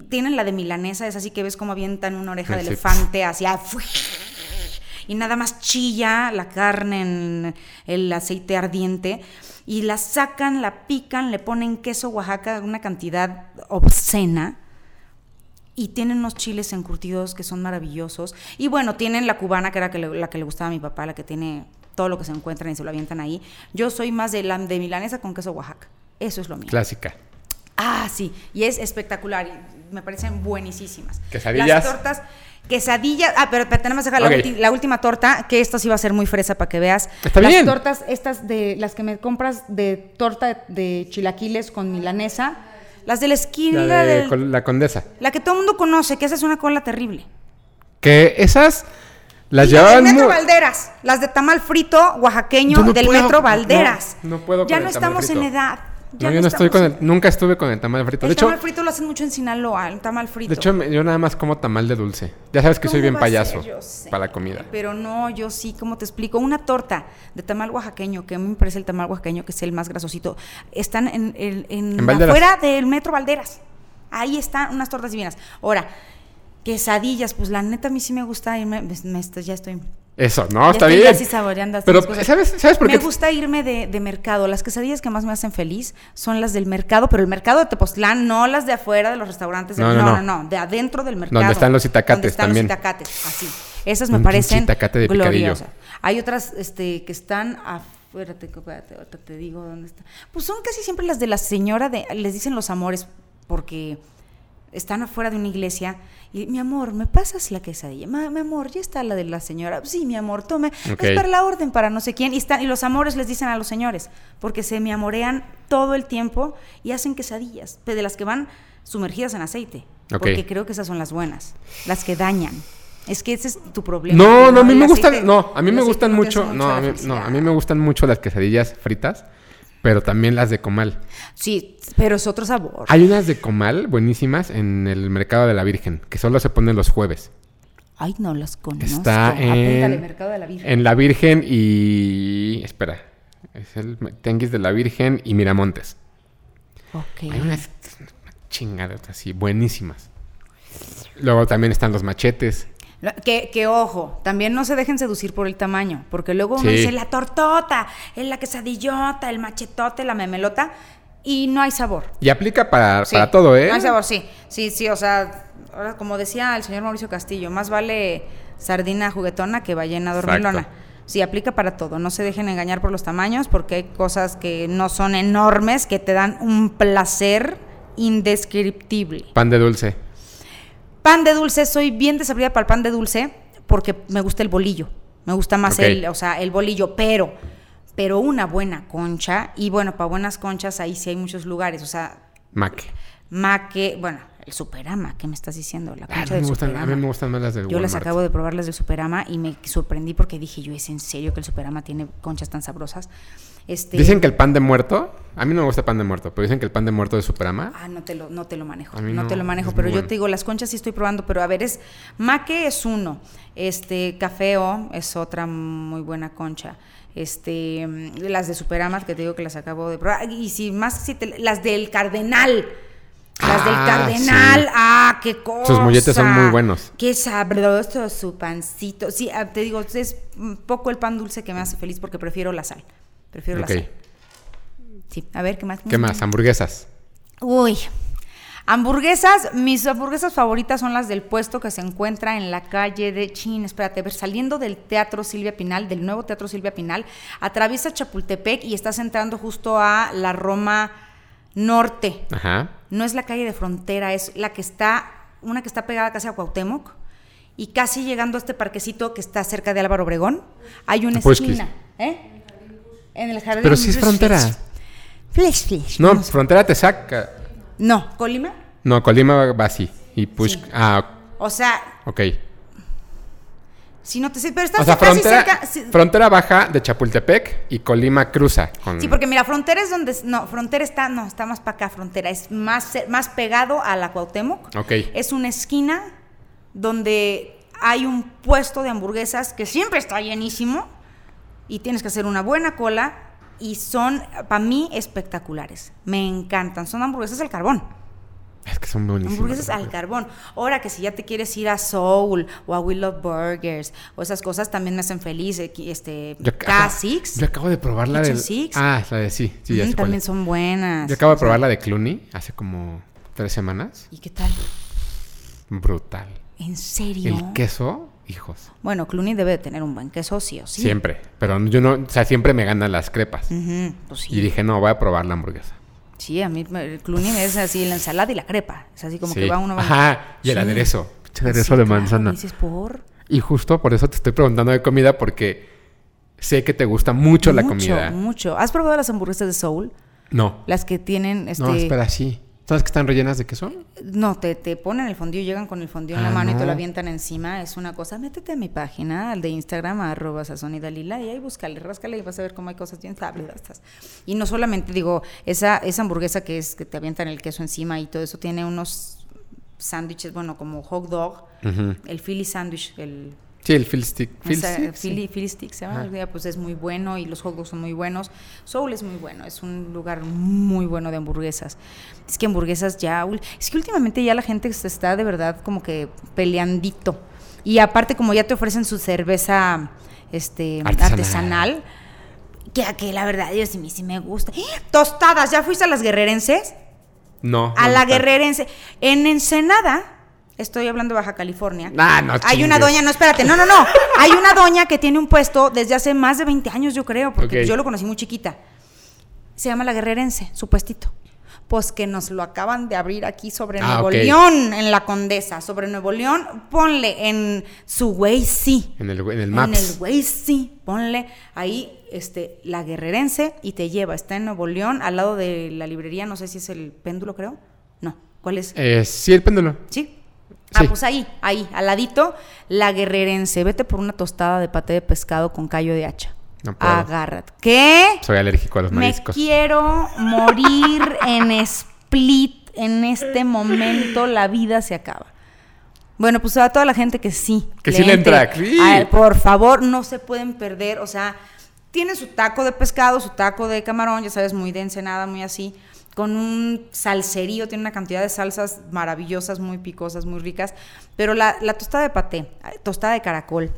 Tienen la de milanesa, es así que ves como avientan una oreja de Sí. elefante hacia y nada más chilla la carne en el aceite ardiente y la sacan, la pican, le ponen queso Oaxaca, una cantidad obscena y tienen unos chiles encurtidos que son maravillosos. Y bueno, tienen la cubana, que era que le- la que le gustaba a mi papá, la que tiene todo lo que se encuentran y se lo avientan ahí. Yo soy más de, la, de milanesa con queso Oaxaca. Eso es lo mío. Clásica. Ah, sí, y es espectacular y me parecen buenísimas. Quesadillas. Las tortas, quesadillas, ah, pero, pero tenemos que dejar la, Ok. ulti- la última torta, que esta sí va a ser muy fresa para que veas. Está las bien. tortas, estas de las que me compras de torta de chilaquiles con milanesa, las de la esquina, La, de del- la condesa. la que todo el mundo conoce, que esa es una cola terrible. Que esas las llevaban del Metro Valderas, las de tamal frito oaxaqueño no del puedo, Metro no, Valderas. no puedo Ya no estamos en edad. ya No, yo no estoy con el, nunca estuve con el tamal frito. El De hecho, tamal frito lo hacen mucho en Sinaloa, el tamal frito. de hecho yo nada más como tamal de dulce. Ya sabes que soy ¿Cómo bien payaso sé, para la comida. Pero no, yo sí, ¿cómo te explico? Una torta de tamal oaxaqueño, que a mí me parece el tamal oaxaqueño, que es el más grasosito, están en, en, en afuera del Metro Valderas. Ahí están unas tortas divinas. Ahora, quesadillas, pues la neta a mí sí me gusta irme, me- me- ya estoy... Eso, no, ya está estoy bien. saboreando así Pero. ¿sabes, ¿sabes por me qué? gusta irme de, de mercado. Las quesadillas que más me hacen feliz son las del mercado, pero el mercado de Tepoztlán, no las de afuera de los restaurantes. No, no, no, no, no. no, de adentro del mercado. Donde están los itacates Donde están también. los itacates, así. Esas me Un parecen itacate de picadillo. gloriosas. Hay otras este, que están afuera, te, te digo dónde están. Pues son casi siempre las de la señora de, les dicen los amores, porque están afuera de una iglesia y mi amor, ¿me pasas la quesadilla? Ma- mi amor, ya está la de la señora. Sí, mi amor, tome. Es para la orden, para no sé quién. Y, están, y los amores les dicen a los señores, porque se me amorean todo el tiempo y hacen quesadillas, de las que van sumergidas en aceite. Porque creo que esas son las buenas, las que dañan. Es que ese es tu problema. No, no, a mí me gustan, no, a mí me gustan no mucho, no, a mí, no, a mí me gustan mucho las quesadillas fritas, pero también las de comal. Sí, pero es otro sabor. Hay unas de comal buenísimas en el mercado de la Virgen, que solo se ponen los jueves. Ay, no las conozco. Está Apúntale, en, Mercado de la Virgen. en la Virgen y espera, es el Tenguis de la Virgen y Miramontes. Ok. Hay unas chingadas así buenísimas. Luego también están los machetes. Que, que ojo, también no se dejen seducir por el tamaño, porque luego uno Sí. dice la tortota, la quesadillota, el machetote, la memelota, y no hay sabor. Y aplica para, Sí, para todo, ¿eh? No hay sabor, sí. Sí, sí, o sea, ahora, como decía el señor Mauricio Castillo, más vale sardina juguetona que ballena dormilona. Exacto. Sí, aplica para todo. No se dejen engañar por los tamaños, porque hay cosas que no son enormes, que te dan un placer indescriptible. Pan de dulce. Pan de dulce, soy bien desabrida para el pan de dulce porque me gusta el bolillo. Me gusta más el, o sea, el bolillo, pero, pero una buena concha, y bueno, para buenas conchas ahí sí hay muchos lugares, o sea, Mac. maque, bueno, el superama, ¿qué me estás diciendo? La Ah, concha no del me gustan, a superama. mí me gustan más las del Yo las acabo de probarlas del Superama y me sorprendí porque dije, yo, ¿es en serio que el Superama tiene conchas tan sabrosas? Este, Dicen que el pan de muerto, a mí no me gusta el pan de muerto, pero dicen que el pan de muerto de Superama, Ah, no te lo, no te lo manejo. No, no, te lo manejo, es pero yo te digo, las conchas sí estoy probando, pero a ver, es maque es uno, este cafeo es otra muy buena concha. Este, mm, las de Superama que te digo que las acabo de probar y si más si te- las del Cardenal. Las del Ah, Cardenal, sí. ah, qué cosa. Sus molletes son muy buenos. Qué sabroso su pancito. Sí, ah, te digo, es poco el pan dulce que me hace feliz porque prefiero la sal. Prefiero Ok. la sal. Sí, a ver, ¿qué más? ¿qué más? Hamburguesas. Uy. Hamburguesas, mis hamburguesas favoritas son las del puesto que se encuentra en la calle de Chin, espérate, a ver, saliendo del Teatro Silvia Pinal, del nuevo Teatro Silvia Pinal, atraviesa Chapultepec y estás entrando justo a la Roma Norte. Ajá. No es la calle de frontera, es la que está, una que está pegada casi a Cuauhtémoc y casi llegando a este parquecito que está cerca de Álvaro Obregón, hay una esquina, ¿eh? En el jardín. Pero sí es frontera. Flesh, flesh. No, Frontera te saca. No, Colima. No, Colima va- va así. Y Push. Sí. Ah, O sea, ok. si no te sé, pero estás O sea, casi frontera, cerca. frontera baja de Chapultepec y Colima cruza. Con... Sí, porque mira, Frontera es donde. No, Frontera está. No, está más para acá, Frontera. Es más, más pegado a la Cuauhtémoc. Ok. Es una esquina donde hay un puesto de hamburguesas que siempre está llenísimo y tienes que hacer una buena cola y son, para mí, espectaculares. Me encantan. Son hamburguesas al carbón. Es que son buenísimas. Hamburguesas al carbón. Ahora que si ya te quieres ir a Soul o a We Love Burgers o esas cosas también me hacen feliz. Este, Yo, ajá, K6. yo acabo de probar la de. Six. Ah, la de sí. sí ya cuál también son buenas. Yo acabo de probar la de Clooney hace como tres semanas. ¿Y qué tal? Brutal. ¿En serio? El queso, hijos. Bueno, Clooney debe de tener un buen queso, sí o sí. Siempre. Pero yo no, o sea, siempre me ganan las crepas. Pues sí. Y dije, no, voy a probar la hamburguesa. Sí, a mí me- Clooney es así la ensalada y la crepa. Es así como Sí. que va uno... va- Ajá, y el Sí. aderezo. Aderezo de claro, manzana. Dices, por... Y justo por eso te estoy preguntando de comida porque sé que te gusta mucho, la comida. Mucho. ¿Has probado las hamburguesas de Soul? No. Las que tienen este... No, espera, sí. ¿Sabes que están rellenas de queso? No, te, te ponen el fondue, llegan con el fondue en la Ah, mano y te lo avientan encima. Es una cosa. Métete a mi página, al de Instagram, arroba sazón y dalila, y ahí búscale, ráscale y vas a ver cómo hay cosas bien sabrosas. Y no solamente, digo, esa, esa hamburguesa que es que te avientan el queso encima y todo eso, tiene unos sándwiches, bueno, como hot dog, el Philly sandwich, el Sí, el Phil Stick. o Phil sea, Stick, sí. Stick se llama, pues es muy bueno y los hot dogs son muy buenos. Soul es muy bueno, es un lugar muy bueno de hamburguesas. Es que hamburguesas ya, es que últimamente ya la gente se está de verdad como que peleandito. Y aparte como ya te ofrecen su cerveza este Artesanal. artesanal, que, que la verdad yo sí, sí me gusta. ¡Ah! Tostadas, ¿ya fuiste a las guerrerenses? No. A no la guerrerense. En Ensenada, estoy hablando de Baja California. Ah, no Hay una doña, no, espérate, no, no, no. Hay una doña que tiene un puesto desde hace más de 20 años, yo creo, porque yo lo conocí muy chiquita. Se llama La Guerrerense, su puestito. Pues que nos lo acaban de abrir aquí sobre Ah, Nuevo. León, en la Condesa. Sobre Nuevo León, ponle en su Waze, En el, en el en Maps. el Waze, ponle ahí este, La Guerrerense y te lleva. Está en Nuevo León, al lado de la librería, no sé si es el péndulo, creo. No, ¿cuál es? Eh, sí, el péndulo. ¿Sí? Ah, Sí. pues ahí, ahí, al ladito, la guerrerense. Vete por una tostada de paté de pescado con callo de hacha. No puedo. Agárrate. ¿Qué? Soy alérgico a los Me mariscos. quiero morir en split. En este momento la vida se acaba. Bueno, pues a toda la gente que sí. Que sí le entra, sí. Ay, por favor, no se pueden perder. O sea, tiene su taco de pescado, su taco de camarón, ya sabes, muy de ensenada, muy así. Con un salserío, tiene una cantidad de salsas maravillosas, muy picosas, muy ricas. Pero la, la tostada de paté, tostada de caracol,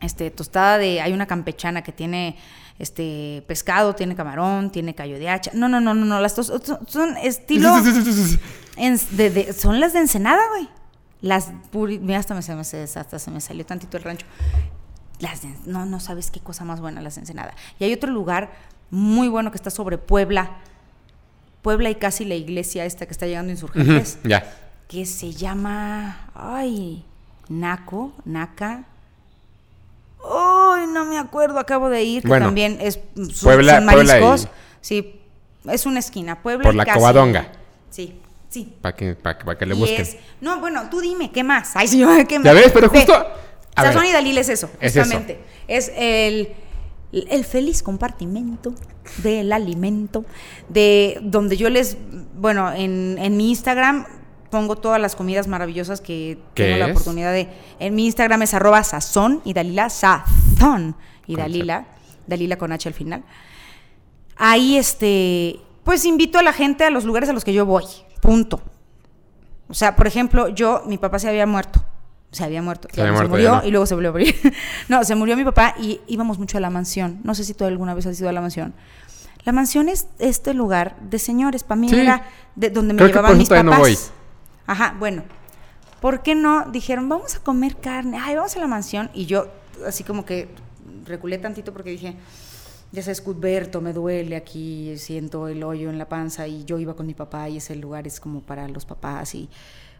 este, tostada de, hay una campechana que tiene este pescado, tiene camarón, tiene callo de hacha. No, no, no, no, no, las tos- son, estilo en- de- de- son las de Ensenada, güey. Las puri- mira, hasta me, se me, hasta se me salió tantito el rancho. Las de- no, no sabes qué cosa más buena las de Ensenada. Y hay otro lugar muy bueno que está sobre Puebla. Puebla y casi la iglesia esta que está llegando a Insurgentes Ujú, Ya. que se llama, ay, Naco, Naca. Ay, no me acuerdo, acabo de ir, que Bueno, también es son, Puebla- son Puebla y- mariscos. Sí, es una esquina, Puebla Por y la casi- Covadonga. Sí, sí. Para que, para que, para que le busquen. es- no, bueno, tú dime, ¿qué más? Ay, sí, ¿qué más? Ya ves, pero justo. Sazón y Dalil es eso, Es eso. justamente. Es, el, el feliz compartimento del alimento, de donde yo les, bueno, en, en mi Instagram pongo todas las comidas maravillosas que ¿Qué tengo la oportunidad de. En mi Instagram es arroba sazón y Dalila, sazón y Dalila, Dalila con H al final. Ahí, este, pues invito a la gente a los lugares a los que yo voy, punto. O sea, por ejemplo, yo, mi papá se había muerto. Se había muerto. Se había muerto, murió no. y luego se volvió a morir. no, se murió mi papá y íbamos mucho a la mansión. No sé si tú alguna vez has ido a la mansión. La mansión es este lugar de señores. Para mí Sí. era de donde me Creo que llevaban por mis papás. no voy. Ajá, bueno. ¿Por qué no? Dijeron, vamos a comer carne. Ay, vamos a la mansión. Y yo, así como que reculé tantito porque dije, ya sabes, Cuthberto, me duele aquí, siento el hoyo en la panza. Y yo iba con mi papá y ese lugar es como para los papás. Y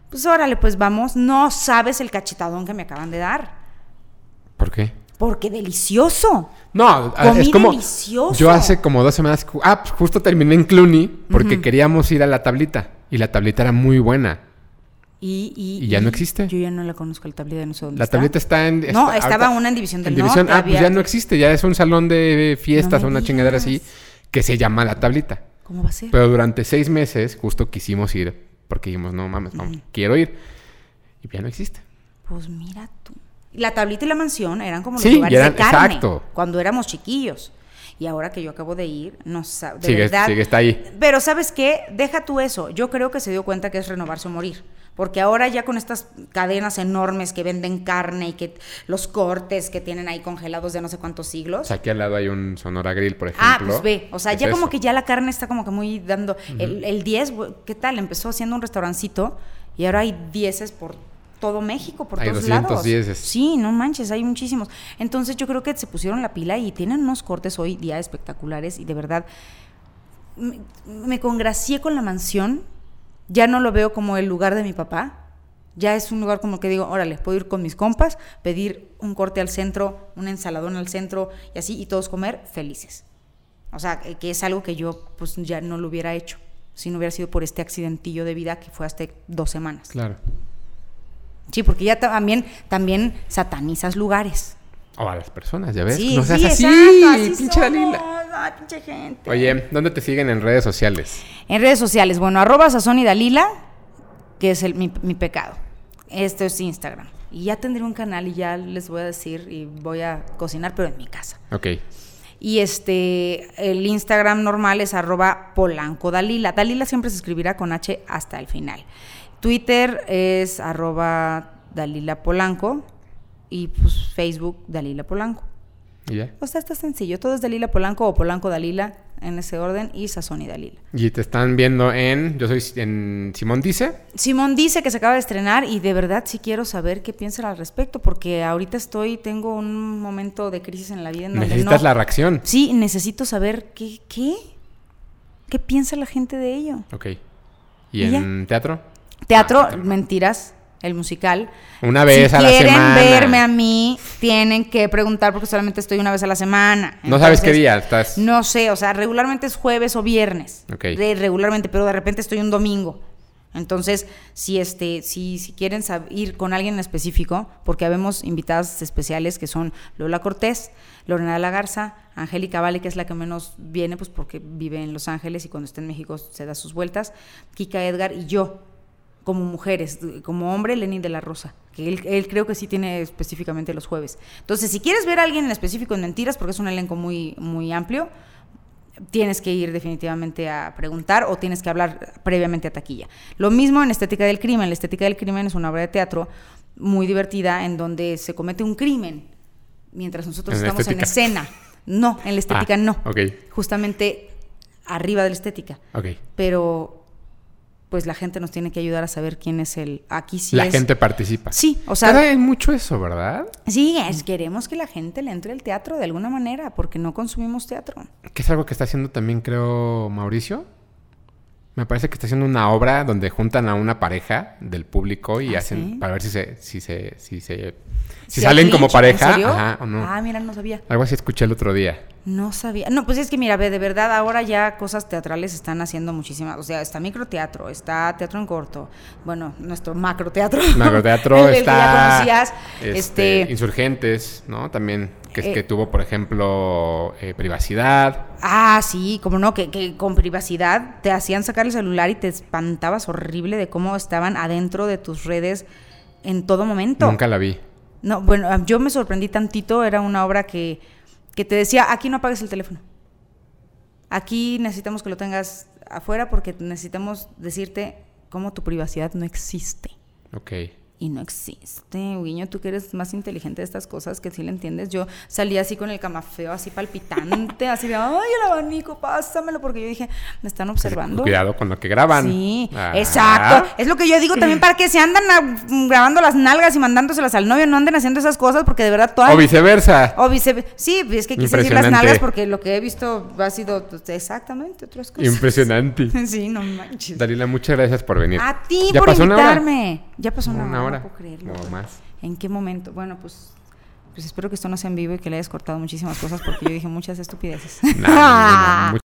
pues órale, pues vamos. No sabes el cachetadón que me acaban de dar. ¿Por qué? Porque delicioso. No, Comí es como. delicioso. Yo hace como dos semanas. Ah, pues justo terminé en Cluny porque queríamos ir a la tablita. Y la tablita era muy buena. Y, y, ¿Y ya no existe? Yo ya no la conozco, la tablita, no sé dónde La está. tablita está en. No, está- estaba ahorita- una en División del en división, Norte, ah, pues ya no existe. Ya es un salón de fiestas No o una chingadera así que se llama la tablita. ¿Cómo va a ser? Pero durante seis meses justo quisimos ir porque dijimos, no mames, vamos, quiero ir. Y ya no existe. Pues mira tú. La tablita y la mansión eran como los Sí, lugares eran- de carne. exacto. Cuando éramos chiquillos. Y ahora que yo acabo de ir, no sabes. De Sigue, verdad. sigue, está ahí. Pero ¿sabes qué? Deja tú eso. Yo creo que se dio cuenta que es renovarse o morir. Porque ahora ya con estas cadenas enormes que venden carne y que los cortes que tienen ahí congelados de no sé cuántos siglos. O sea, aquí al lado hay un Sonora Grill, por ejemplo. Ah, pues ve, o sea, Es ya como eso. que ya la carne está como que muy dando... el, el 10, güey, ¿qué tal? Empezó haciendo un restaurancito y ahora hay 10 por todo México, por Hay todos 200 lados. dieces. Sí, no manches, hay muchísimos. Entonces yo creo que se pusieron la pila y tienen unos cortes hoy día espectaculares y de verdad me, me congracié con la mansión. Ya no lo veo como el lugar de mi papá. Ya es un lugar como que digo, órale, puedo ir con mis compas, pedir un corte al centro, un ensaladón al centro y así, y todos comer felices. O sea, que que es algo que yo pues ya no lo hubiera hecho si no hubiera sido por este accidentillo de vida que fue hace dos semanas. Claro. Sí, porque ya también, también satanizas lugares. O a las personas, ya ves. Sí, no seas sí, así, exacto, así pinche. Dalila. Ay, pinche gente. Oye, ¿dónde te siguen en redes sociales? En redes sociales, bueno, arroba Sazón y Dalila, que es el, mi, mi pecado. Esto es Instagram. Y ya tendré un canal y ya les voy a decir y voy a cocinar, pero en mi casa. Ok. Y este, el Instagram normal es arroba Polanco Dalila. Dalila siempre se escribirá con H hasta el final. Twitter es arroba Dalila Polanco y pues Facebook Dalila Polanco. ¿Y ya? O sea, está sencillo. Todo es Dalila Polanco o Polanco Dalila en ese orden y Sazón y Dalila. Y te están viendo en. Yo soy en Simón Dice. Simón dice que se acaba de estrenar y de verdad sí quiero saber qué piensan al respecto porque ahorita estoy, tengo un momento de crisis en la vida en donde Necesitas no- la reacción. Sí, necesito saber qué, qué, qué piensa la gente de ello. Ok. ¿Y, ¿Y ya? en teatro? Teatro, Ah, teatro. mentiras, el musical. Una vez si a la quieren semana. verme a mí, tienen que preguntar porque solamente estoy una vez a la semana. No sabes qué día estás. No sé, o sea, regularmente es jueves o viernes. Regularmente, pero de repente estoy un domingo. Entonces, si este, si, si quieren ir con alguien en específico, porque habemos invitadas especiales que son Lola Cortés, Lorena de la Garza, Angélica Vale, que es la que menos viene, pues porque vive en Los Ángeles y cuando está en México se da sus vueltas, Kika Edgar y yo, como mujeres, como hombre, Lenin de la Rosa, que él, él creo que sí tiene específicamente los jueves. Entonces, si quieres ver a alguien en específico en Mentiras, porque es un elenco muy, muy amplio, tienes que ir definitivamente a preguntar o tienes que hablar previamente a taquilla. Lo mismo en Estética del Crimen. La Estética del Crimen es una obra de teatro muy divertida en donde se comete un crimen mientras nosotros En estamos en estética. escena. No, en la estética Ah, no. ok. Justamente arriba de la estética. Ok. Pero pues la gente nos tiene que ayudar a saber quién es el... Aquí sí la es- gente participa. Sí, o sea... Cada vez mucho eso, ¿verdad? Sí, es, queremos que la gente le entre el teatro de alguna manera porque no consumimos teatro. Que es algo que está haciendo también, creo, Mauricio. Me parece que está haciendo una obra donde juntan a una pareja del público y ¿Ah, hacen sí? para ver si se, si se, si se, si ¿Sí hay salen como pareja, serio? ajá, o no. Ah, mira, no sabía. Algo así escuché el otro día. No sabía. No, pues es que mira, ve, de verdad, ahora ya cosas teatrales están haciendo muchísimas. O sea, está microteatro, está teatro en corto. Bueno, nuestro macroteatro. Macroteatro el, el está. que ya conocías. este, Este. Insurgentes, ¿no? También. Que, Eh, que tuvo, por ejemplo, eh, privacidad. Ah, sí, como no, que, que con privacidad te hacían sacar el celular y te espantabas horrible de cómo estaban adentro de tus redes en todo momento. Nunca la vi. No, bueno, yo me sorprendí tantito, era una obra que, que te decía, aquí no apagues el teléfono. Aquí necesitamos que lo tengas afuera porque necesitamos decirte cómo tu privacidad no existe. Ok. Y no existe, Guiño, tú que eres más inteligente de estas cosas, que sí le entiendes. Yo salí así con el camafeo, así palpitante, así de, ay, el abanico, pásamelo, porque yo dije, me están observando. Cuidado con lo que graban. Sí, Ah. exacto. Es lo que yo digo también para que se andan a- grabando las nalgas y mandándoselas al novio, no anden haciendo esas cosas porque de verdad todas... O viceversa. O vice- Sí, es que quise decir las nalgas porque lo que he visto ha sido pues, exactamente otras cosas. Impresionante. Sí, no manches. Dalila, muchas gracias por venir. A ti ¿Ya por pasó una hora? invitarme. Ya pasó Una hora. Hora. No puedo creerlo. Más. ¿En qué momento? Bueno, pues Pues espero que esto no sea en vivo y que le hayas cortado muchísimas cosas porque yo dije muchas estupideces. No, no, no,